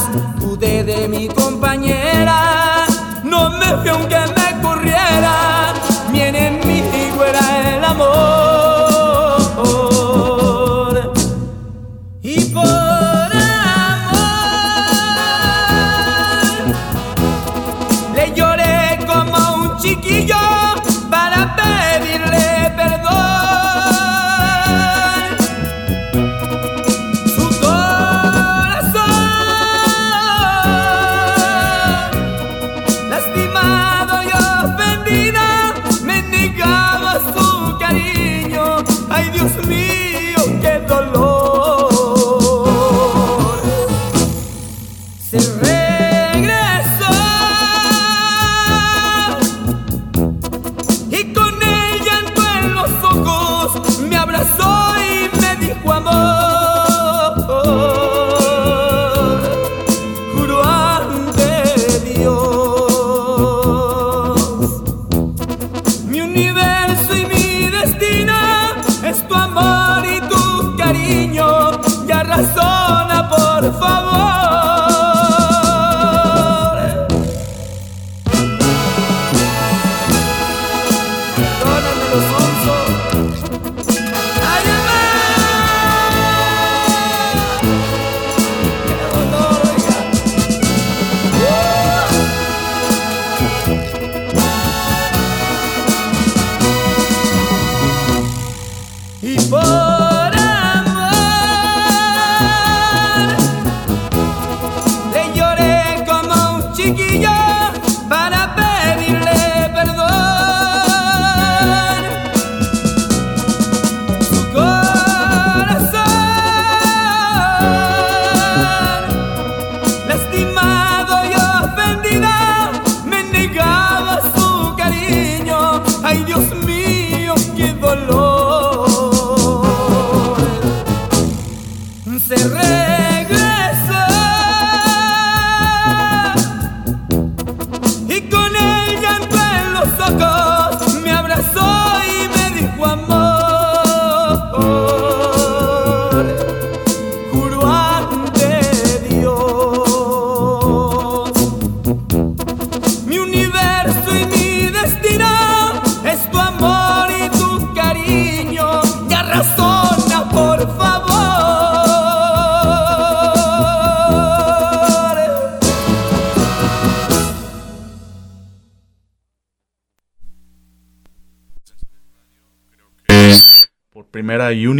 se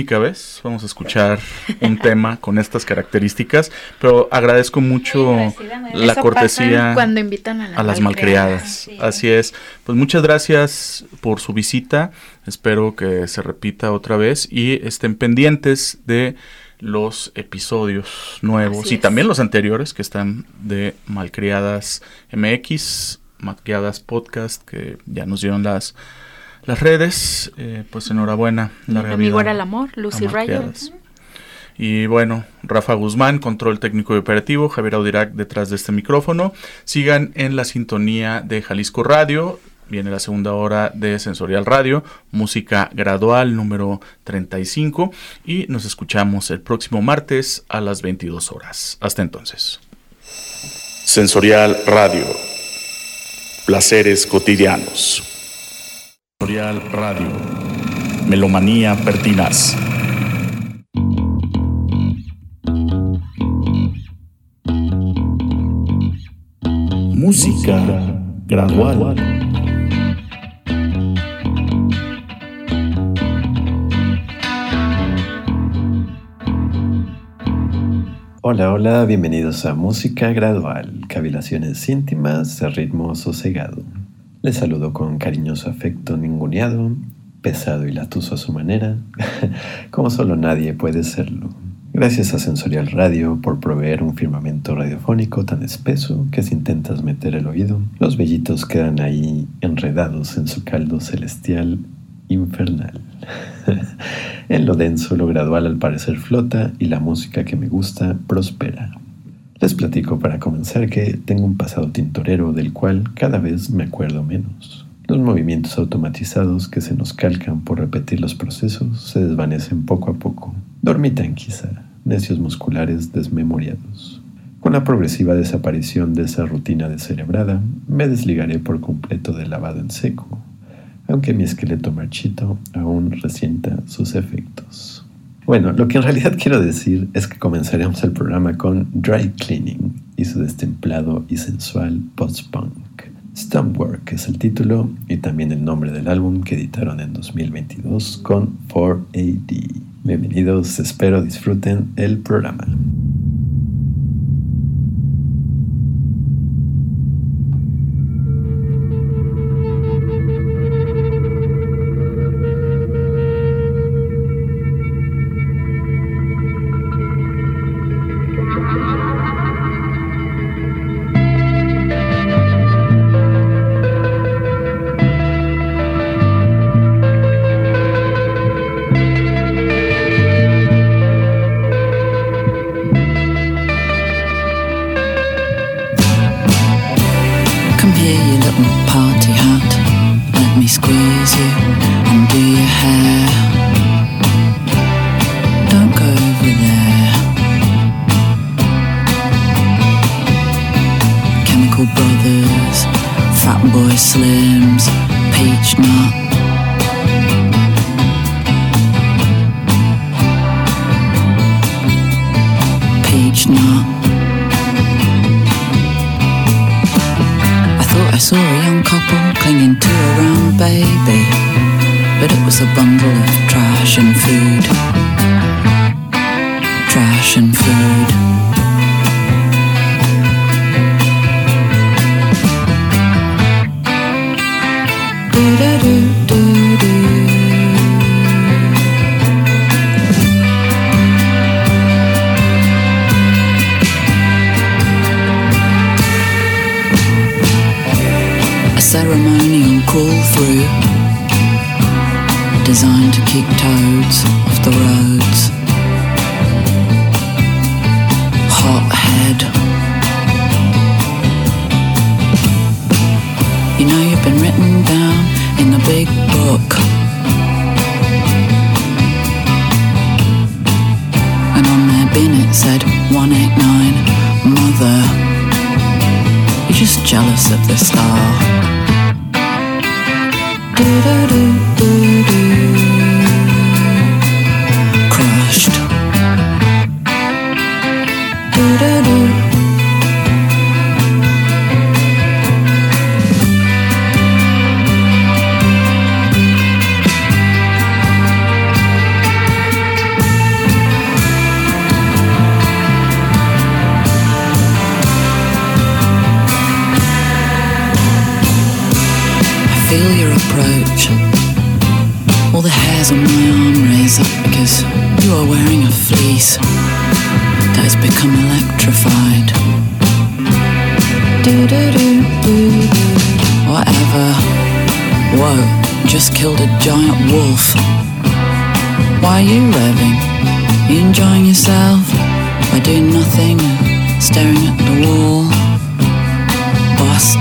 única vez vamos a escuchar un tema con estas características, pero agradezco mucho la Eso cortesía pasa cuando invitan a, la a las malcriada. malcriadas. sí. Así es. Pues muchas gracias por su visita. Espero que se repita otra vez y estén pendientes de los episodios nuevos Así y es. también los anteriores que están de Malcriadas MX, Malcriadas Podcast, que ya nos dieron las, las redes. Eh, pues enhorabuena. Mi larga vida era el amor, Lucy. Malcriadas. Y bueno, Rafa Guzmán, control técnico y operativo, Javier Audirac detrás de este micrófono. Sigan en la sintonía de Jalisco Radio. Viene la segunda hora de Sensorial Radio, música gradual número 35 y nos escuchamos el próximo martes a las 22 horas. Hasta entonces. Sensorial Radio. Placeres cotidianos. Radio. Melomanía pertinaz. Música gradual. Hola, hola, bienvenidos a Música Gradual, cavilaciones íntimas de ritmo sosegado. Les saludo con cariñoso afecto ninguneado, pesado y latuso a su manera, *laughs* como solo nadie puede serlo. Gracias a Sensorial Radio por proveer un firmamento radiofónico tan espeso que si intentas meter el oído, los vellitos quedan ahí enredados en su caldo celestial infernal. *laughs* en lo denso, lo gradual al parecer flota y la música que me gusta prospera. Les platico para comenzar que tengo un pasado tintorero del cual cada vez me acuerdo menos. Los movimientos automatizados que se nos calcan por repetir los procesos se desvanecen poco a poco. Dormitan quizá, necios musculares desmemoriados. Con la progresiva desaparición de esa rutina descerebrada, me desligaré por completo del lavado en seco, aunque mi esqueleto marchito aún resienta sus efectos. Bueno, lo que en realidad quiero decir es que comenzaremos el programa con Dry Cleaning y su destemplado y sensual post-punk. Stumpwork es el título y también el nombre del álbum que editaron en 2022 con 4AD. Bienvenidos, espero disfruten el programa.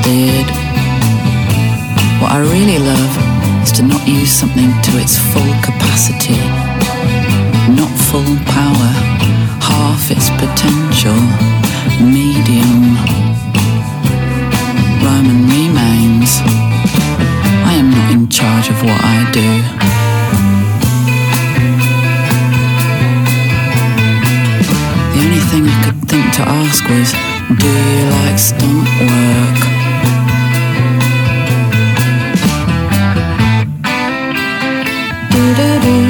Busted. What I really love is to not use something to its full capacity, not full power, half its potential, medium. Roman remains. I am not in charge of what I do. The only thing I could think to ask was, do you like stunt work? do do do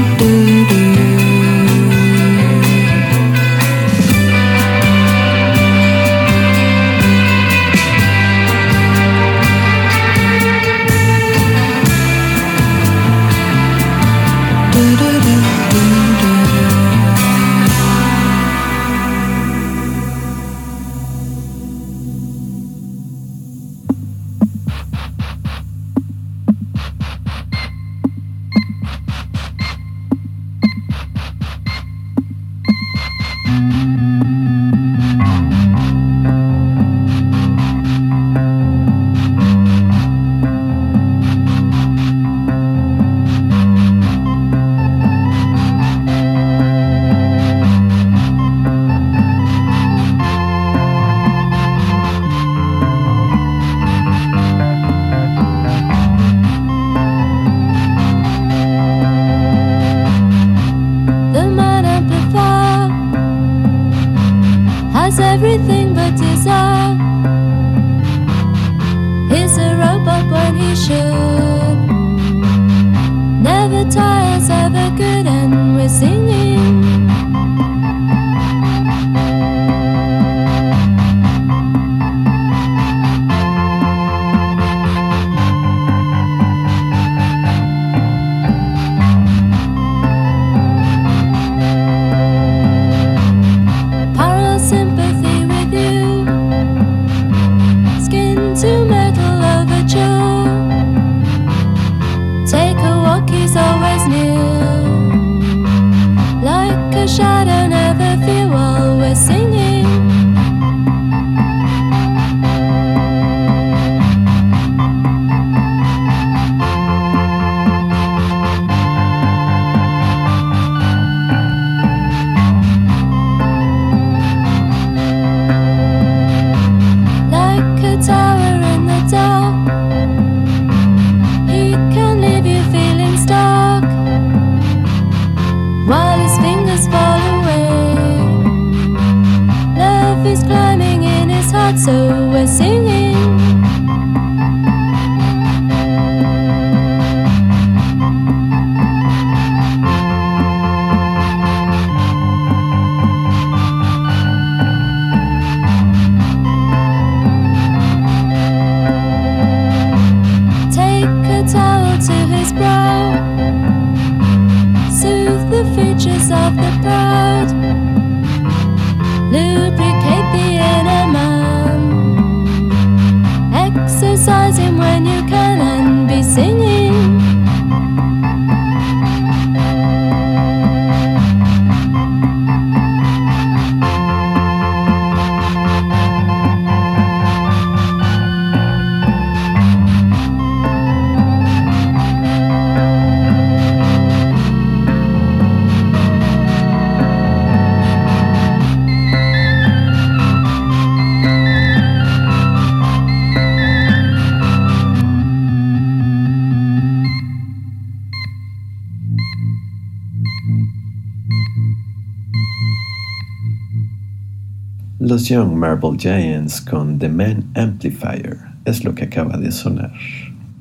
Young Marble Giants con The Man Amplifier es lo que acaba de sonar.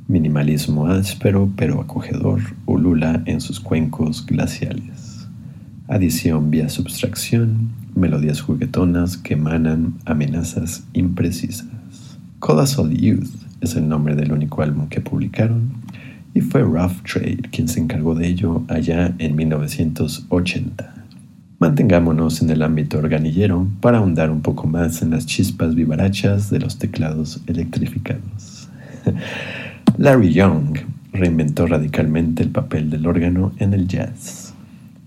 Minimalismo áspero pero acogedor ulula en sus cuencos glaciales. Adición vía subtracción, melodías juguetonas que emanan amenazas imprecisas. Colossal Youth es el nombre del único álbum que publicaron y fue Rough Trade quien se encargó de ello allá en 1980. Mantengámonos en el ámbito organillero para ahondar un poco más en las chispas vivarachas de los teclados electrificados. *laughs* Larry Young reinventó radicalmente el papel del órgano en el jazz.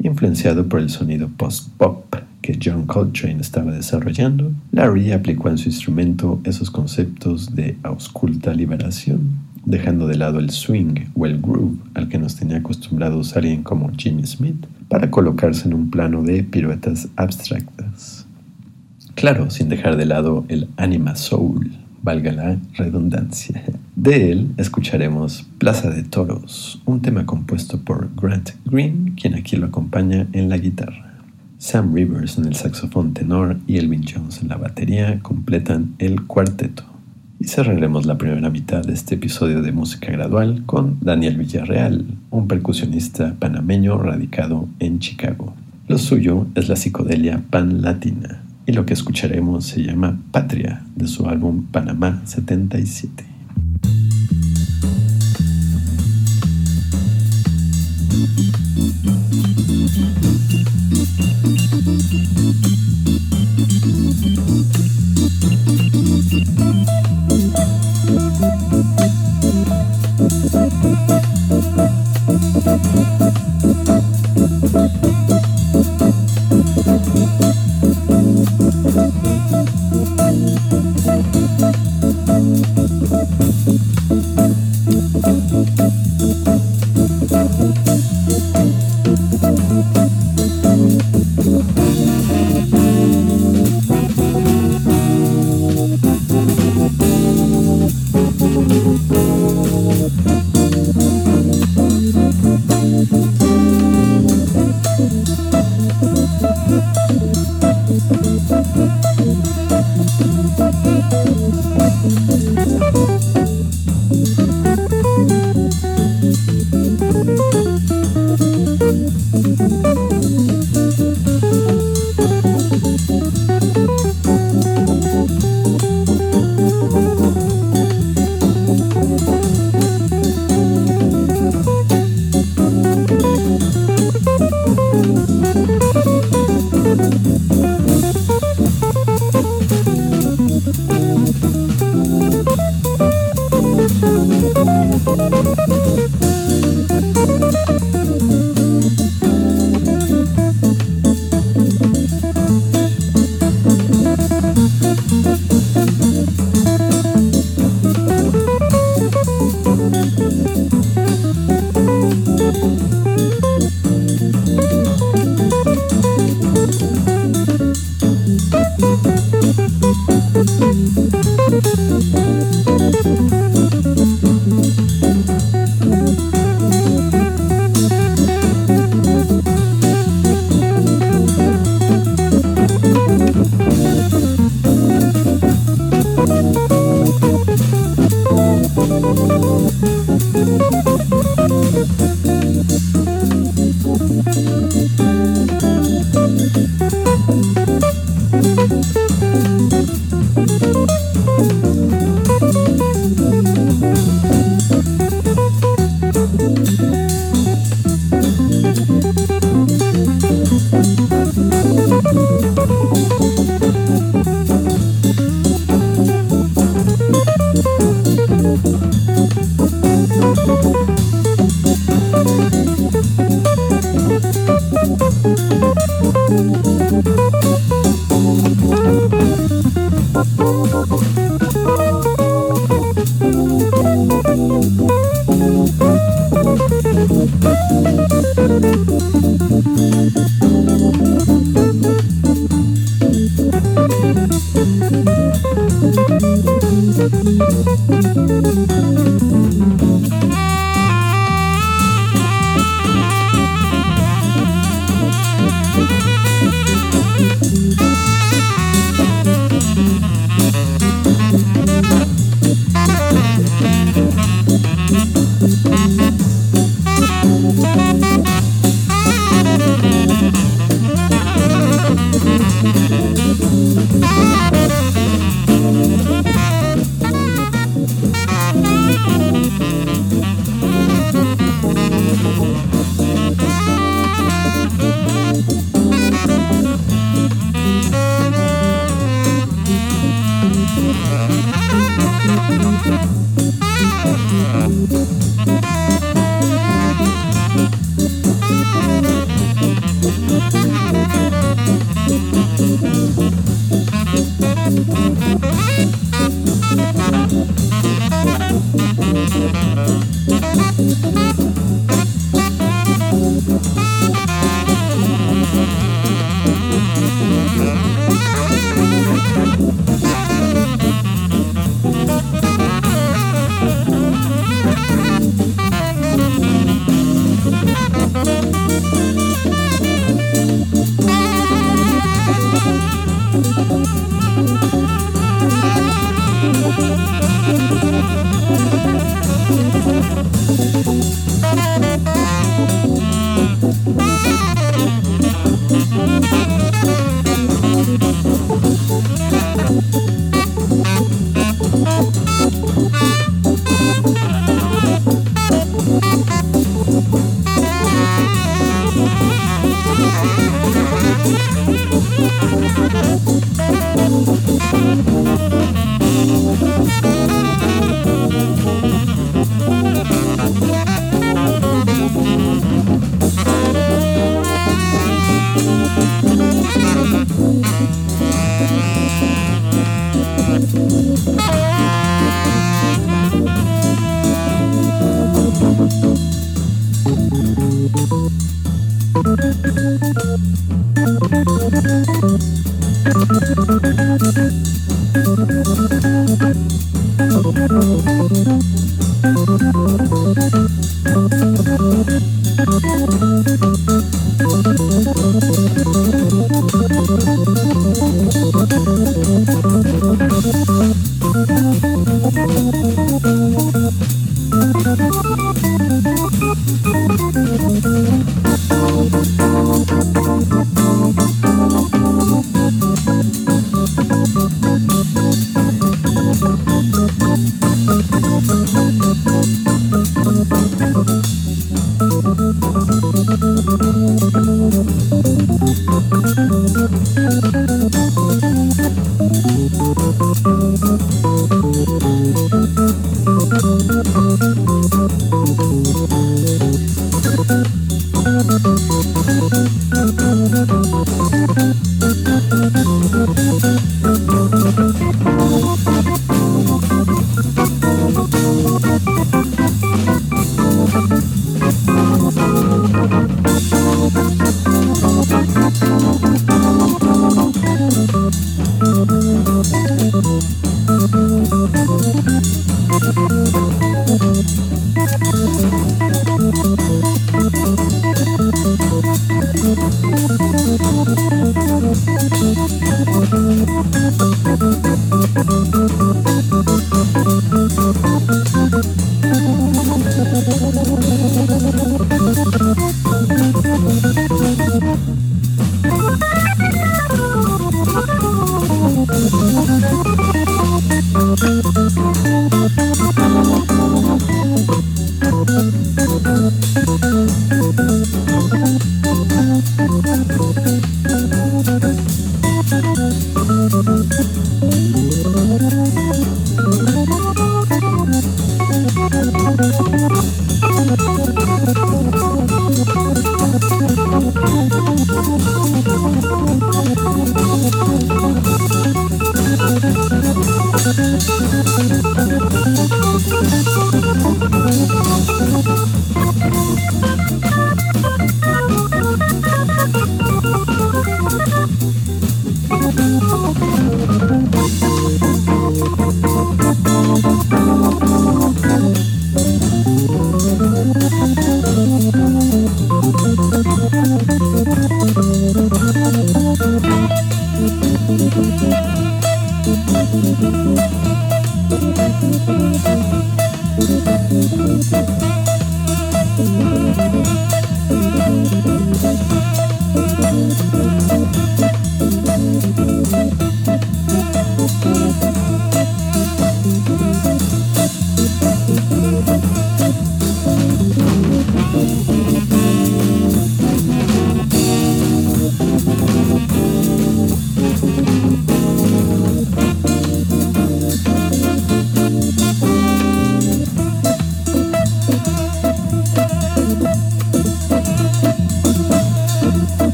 Influenciado por el sonido post-pop que John Coltrane estaba desarrollando, Larry aplicó en su instrumento esos conceptos de ausculta liberación, dejando de lado el swing o el groove al que nos tenía acostumbrados alguien como Jimmy Smith, para colocarse en un plano de piruetas abstractas. Claro, sin dejar de lado el anima soul, valga la redundancia. De él escucharemos Plaza de Toros, un tema compuesto por Grant Green, quien aquí lo acompaña en la guitarra. Sam Rivers en el saxofón tenor y Elvin Jones en la batería completan el cuarteto. Y cerraremos la primera mitad de este episodio de Música Gradual con Daniel Villarreal, un percusionista panameño radicado en Chicago. Lo suyo es la psicodelia pan-latina y lo que escucharemos se llama Patria de su álbum Panamá 77. Thank you.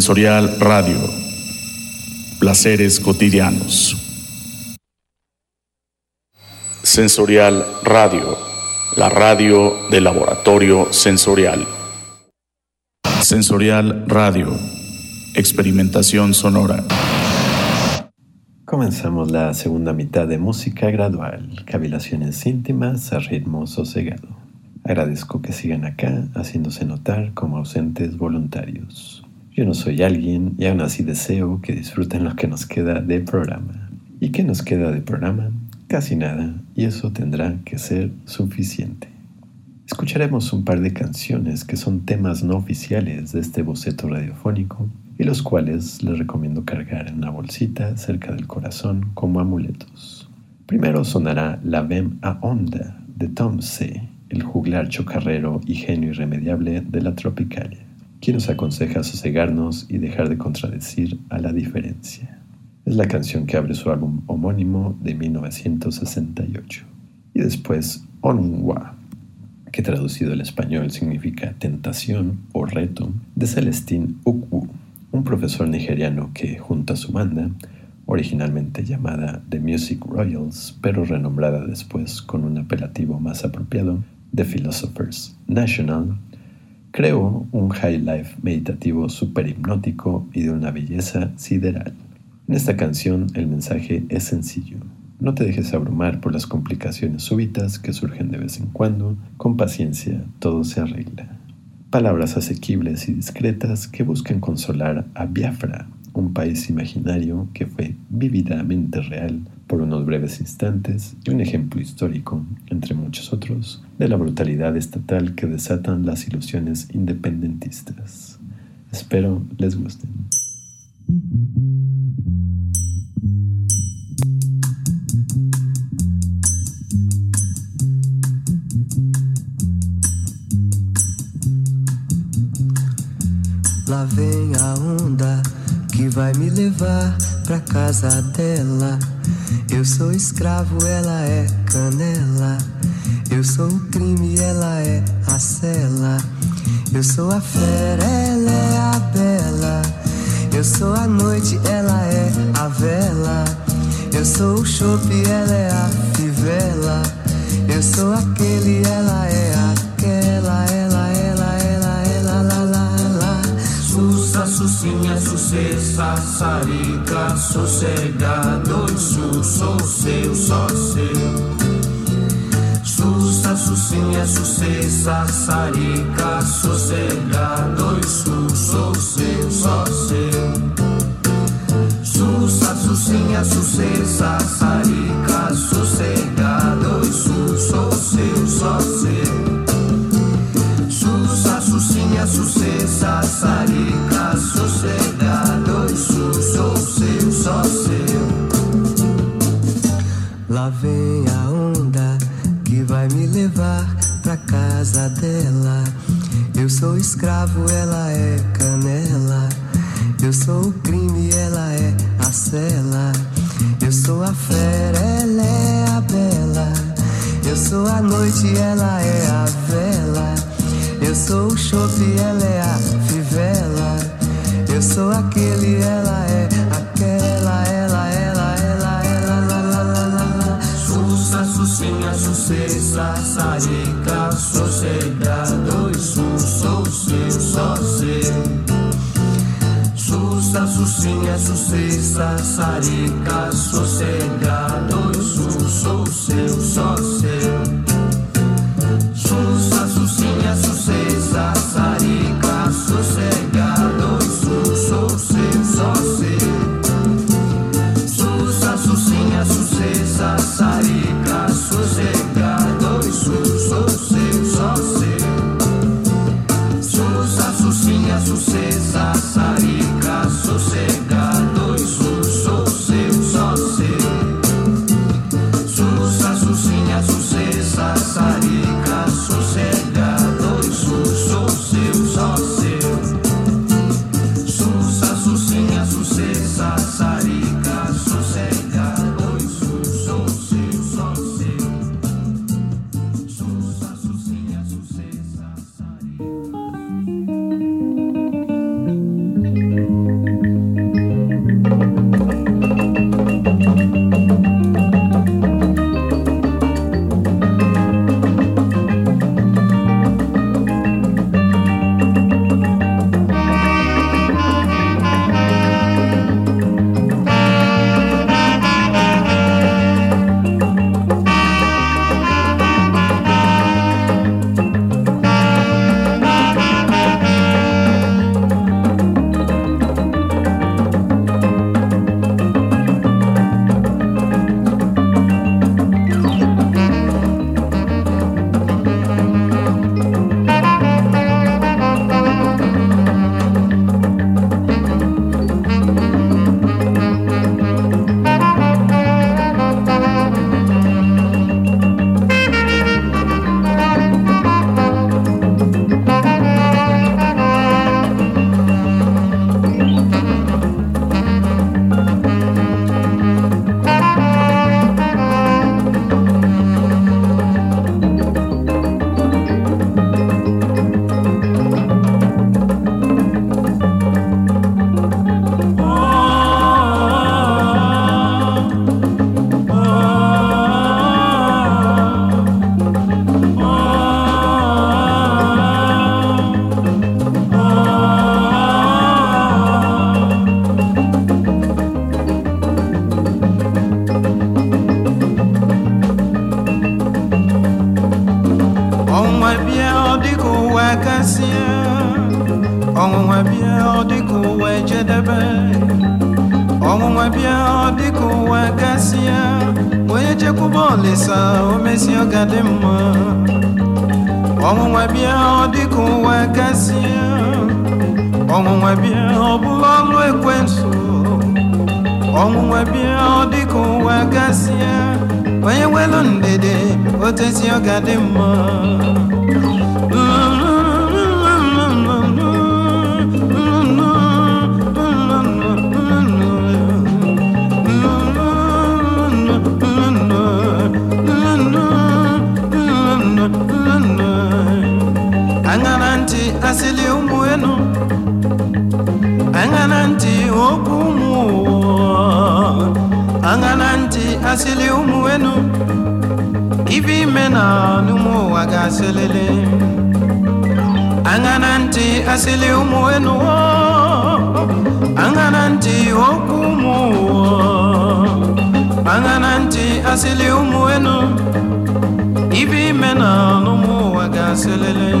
Sensorial Radio. Placeres cotidianos. Sensorial Radio. La radio del laboratorio sensorial. Sensorial Radio. Experimentación sonora. Comenzamos la segunda mitad de música gradual, cavilaciones íntimas a ritmo sosegado. Agradezco que sigan acá, haciéndose notar como ausentes voluntarios. Yo no soy alguien y aún así deseo que disfruten lo que nos queda de programa. ¿Y qué nos queda de programa? Casi nada, y eso tendrá que ser suficiente. Escucharemos un par de canciones que son temas no oficiales de este boceto radiofónico y los cuales les recomiendo cargar en una bolsita cerca del corazón como amuletos. Primero sonará La Vem a Onda de Tom C., el juglar chocarrero y genio irremediable de la Tropicalia, quien nos aconseja sosegarnos y dejar de contradecir a la diferencia. Es la canción que abre su álbum homónimo de 1968. Y después Onwa, que traducido al español significa tentación o reto, de Celestine Ukwu, un profesor nigeriano que, junto a su banda, originalmente llamada The Music Royals, pero renombrada después con un apelativo más apropiado, The Philosophers National, creó un high life meditativo super hipnótico y de una belleza sideral. En esta canción el mensaje es sencillo. No te dejes abrumar por las complicaciones súbitas que surgen de vez en cuando. Con paciencia todo se arregla. Palabras asequibles y discretas que buscan consolar a Biafra, un país imaginario que fue vividamente real por unos breves instantes y un ejemplo histórico, entre muchos otros, de la brutalidad estatal que desatan las ilusiones independentistas. Espero les gusten. Lá vem a onda que vai me levar pra casa dela. Eu sou escravo, ela é canela. Eu sou o crime, ela é a cela. Eu sou a fera, ela é a bela. Eu sou a noite, ela é a vela. Eu sou o chope, ela é a fivela. Eu sou aquele, ela é aquela. Sucinha, sucessa, sarica, sossegado su, sou seu, só seu. Sussa, sucinha, sucessa, sarica, sossegado su, sou seu, só seu. Sussa, sucinha, sucessa, sarica, sossegado su, sou seu, só seu. Sucinha, sucessa, sarica, sossegado su, sou seu, só seu. Lá vem a onda que vai me levar pra casa dela. Eu sou escravo, ela é canela. Eu sou o crime, ela é a cela. Eu sou a fera, ela é a bela. Eu sou a noite, ela é a vela. Eu sou o chope, ela é a fivela. Eu sou aquele, ela é aquela. Ela, ela, ela, ela, lá, lá, lá, lá, lá. Sussa, sucinha, sucessa, sarica, e su, sou seu, só seu. Sussa, sucinha, sucessa, sarica, e su, sou seu, só seu. Sucinha, chekwuba olisa o mesi ọ ga dị mma. Ọnwụnwa bịa ọ dịka ụwa gasịa. Ọnwụnwa bịa ọ bụla ọlụ ekwensu ọnwụnwa bịa ọ dịka ụwa gasịa. Onye welu ndede otesi ọ ga dị mma Angananti angana nti asili umu wenu. Kivi mena numu waga selele angana nti asili umu wenu. Angana nti okumuwa asili umu wenu. Kivi mena numu waga selele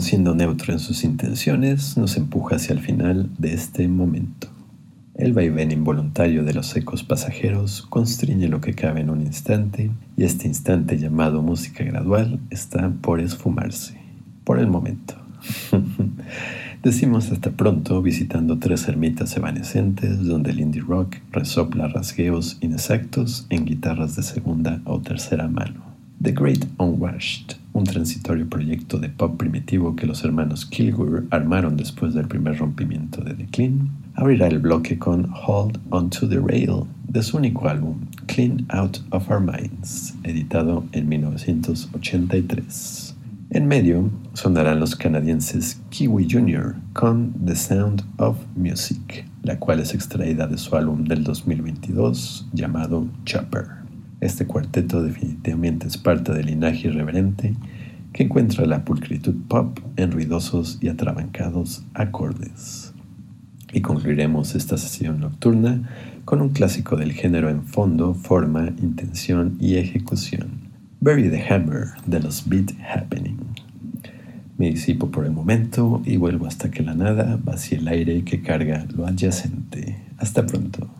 siendo neutro en sus intenciones, nos empuja hacia el final de este momento. El vaivén involuntario de los ecos pasajeros constriñe lo que cabe en un instante, y este instante llamado música gradual está por esfumarse. Por el momento. *laughs* Decimos hasta pronto visitando tres ermitas evanescentes donde el indie rock resopla rasgueos inexactos en guitarras de segunda o tercera mano. The Great Unwashed, un transitorio proyecto de pop primitivo que los hermanos Kilgore armaron después del primer rompimiento de The Clean, abrirá el bloque con Hold Onto the Rail de su único álbum Clean Out of Our Minds, editado en 1983. En medio sonarán los canadienses Kiwi Jr. con The Sound of Music, la cual es extraída de su álbum del 2022 llamado Chopper. Este cuarteto definitivamente es parte del linaje irreverente que encuentra la pulcritud pop en ruidosos y atrabancados acordes. Y concluiremos esta sesión nocturna con un clásico del género en fondo, forma, intención y ejecución. Bury the Hammer de los Beat Happening. Me disipo por el momento y vuelvo hasta que la nada vacíe el aire que carga lo adyacente. Hasta pronto.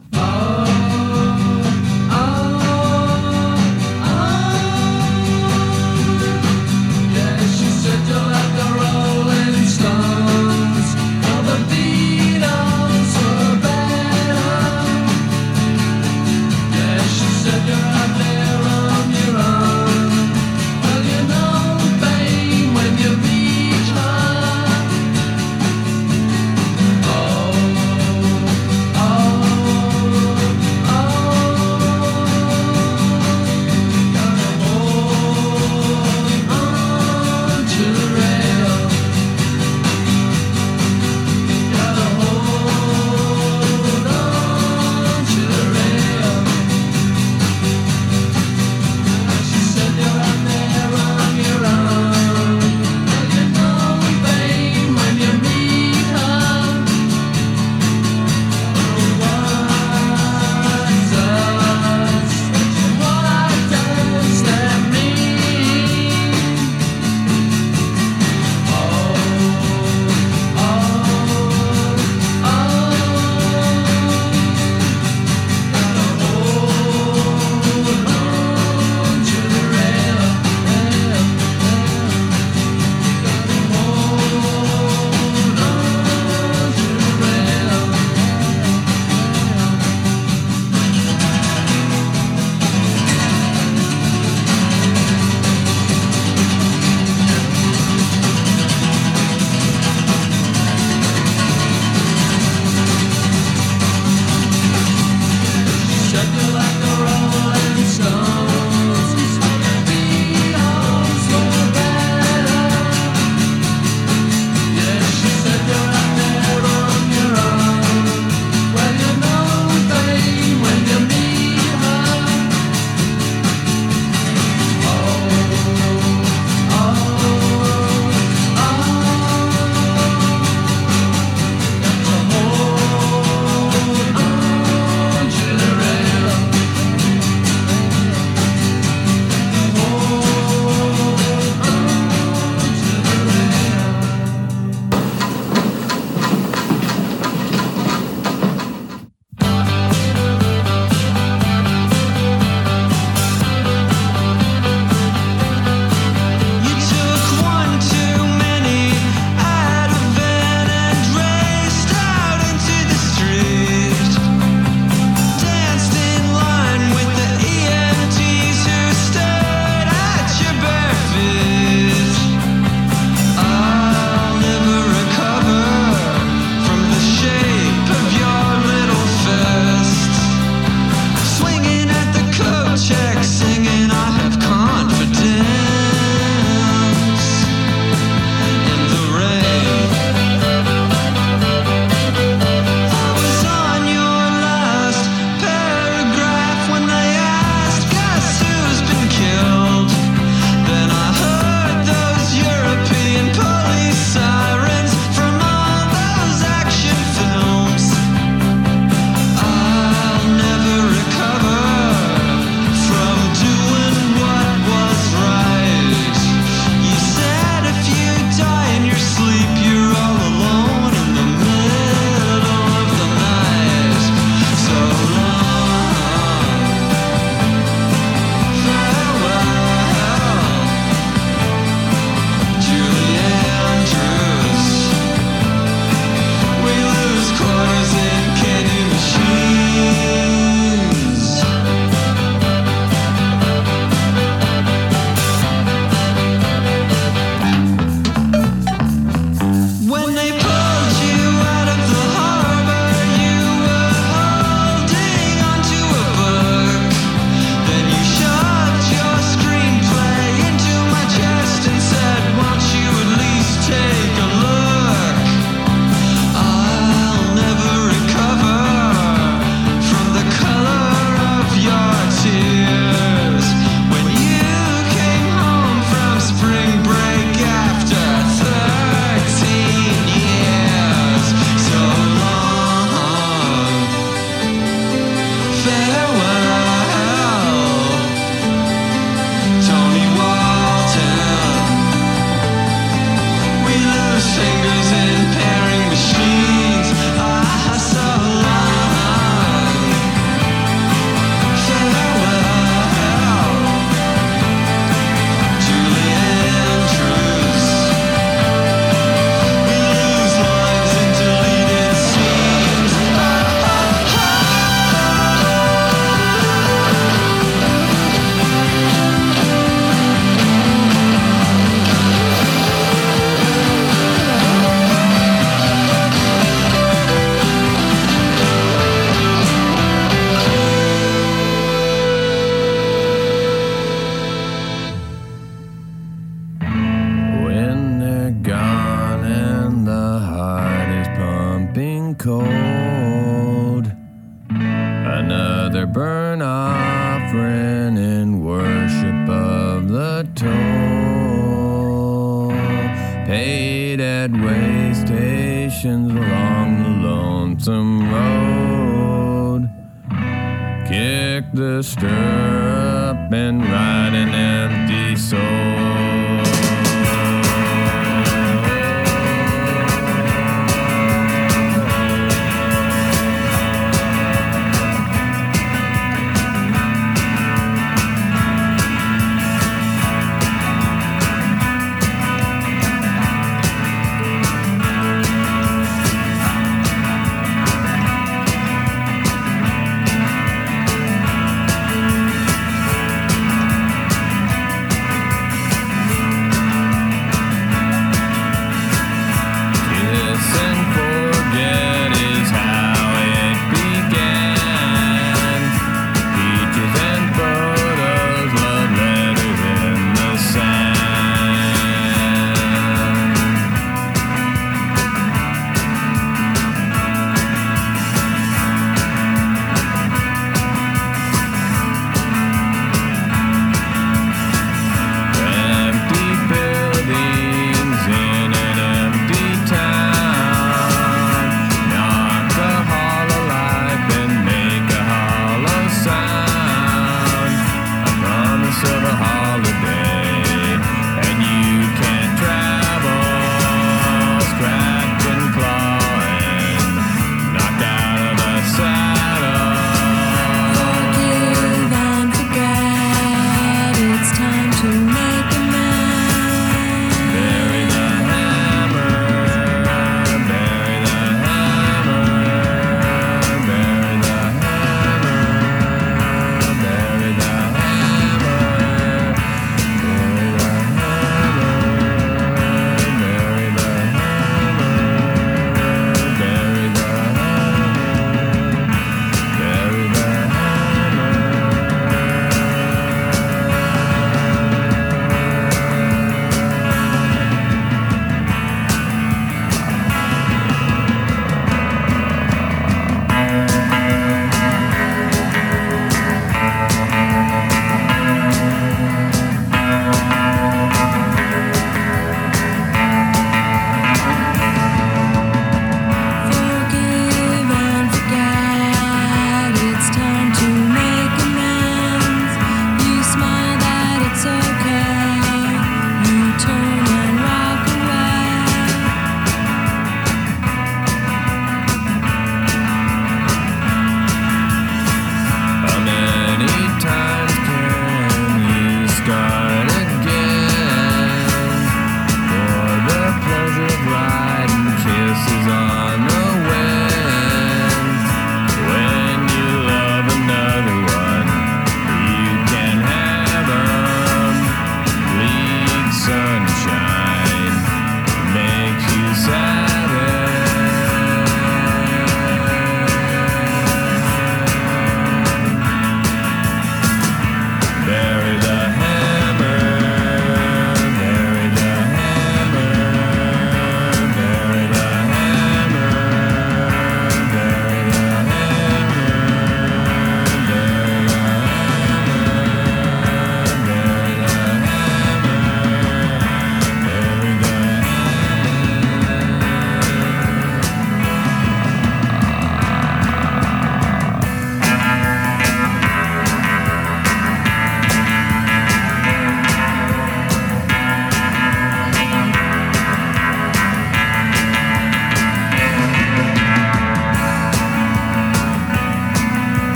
their burnt offering in worship of the toll paid at way stations along the lonesome road. Kick the stirrup and ride an empty soul.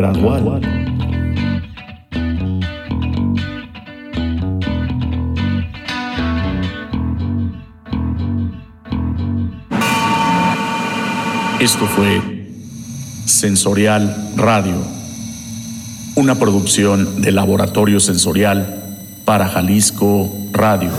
Gradual. Esto fue Sensorial Radio, una producción de laboratorio sensorial para Jalisco Radio.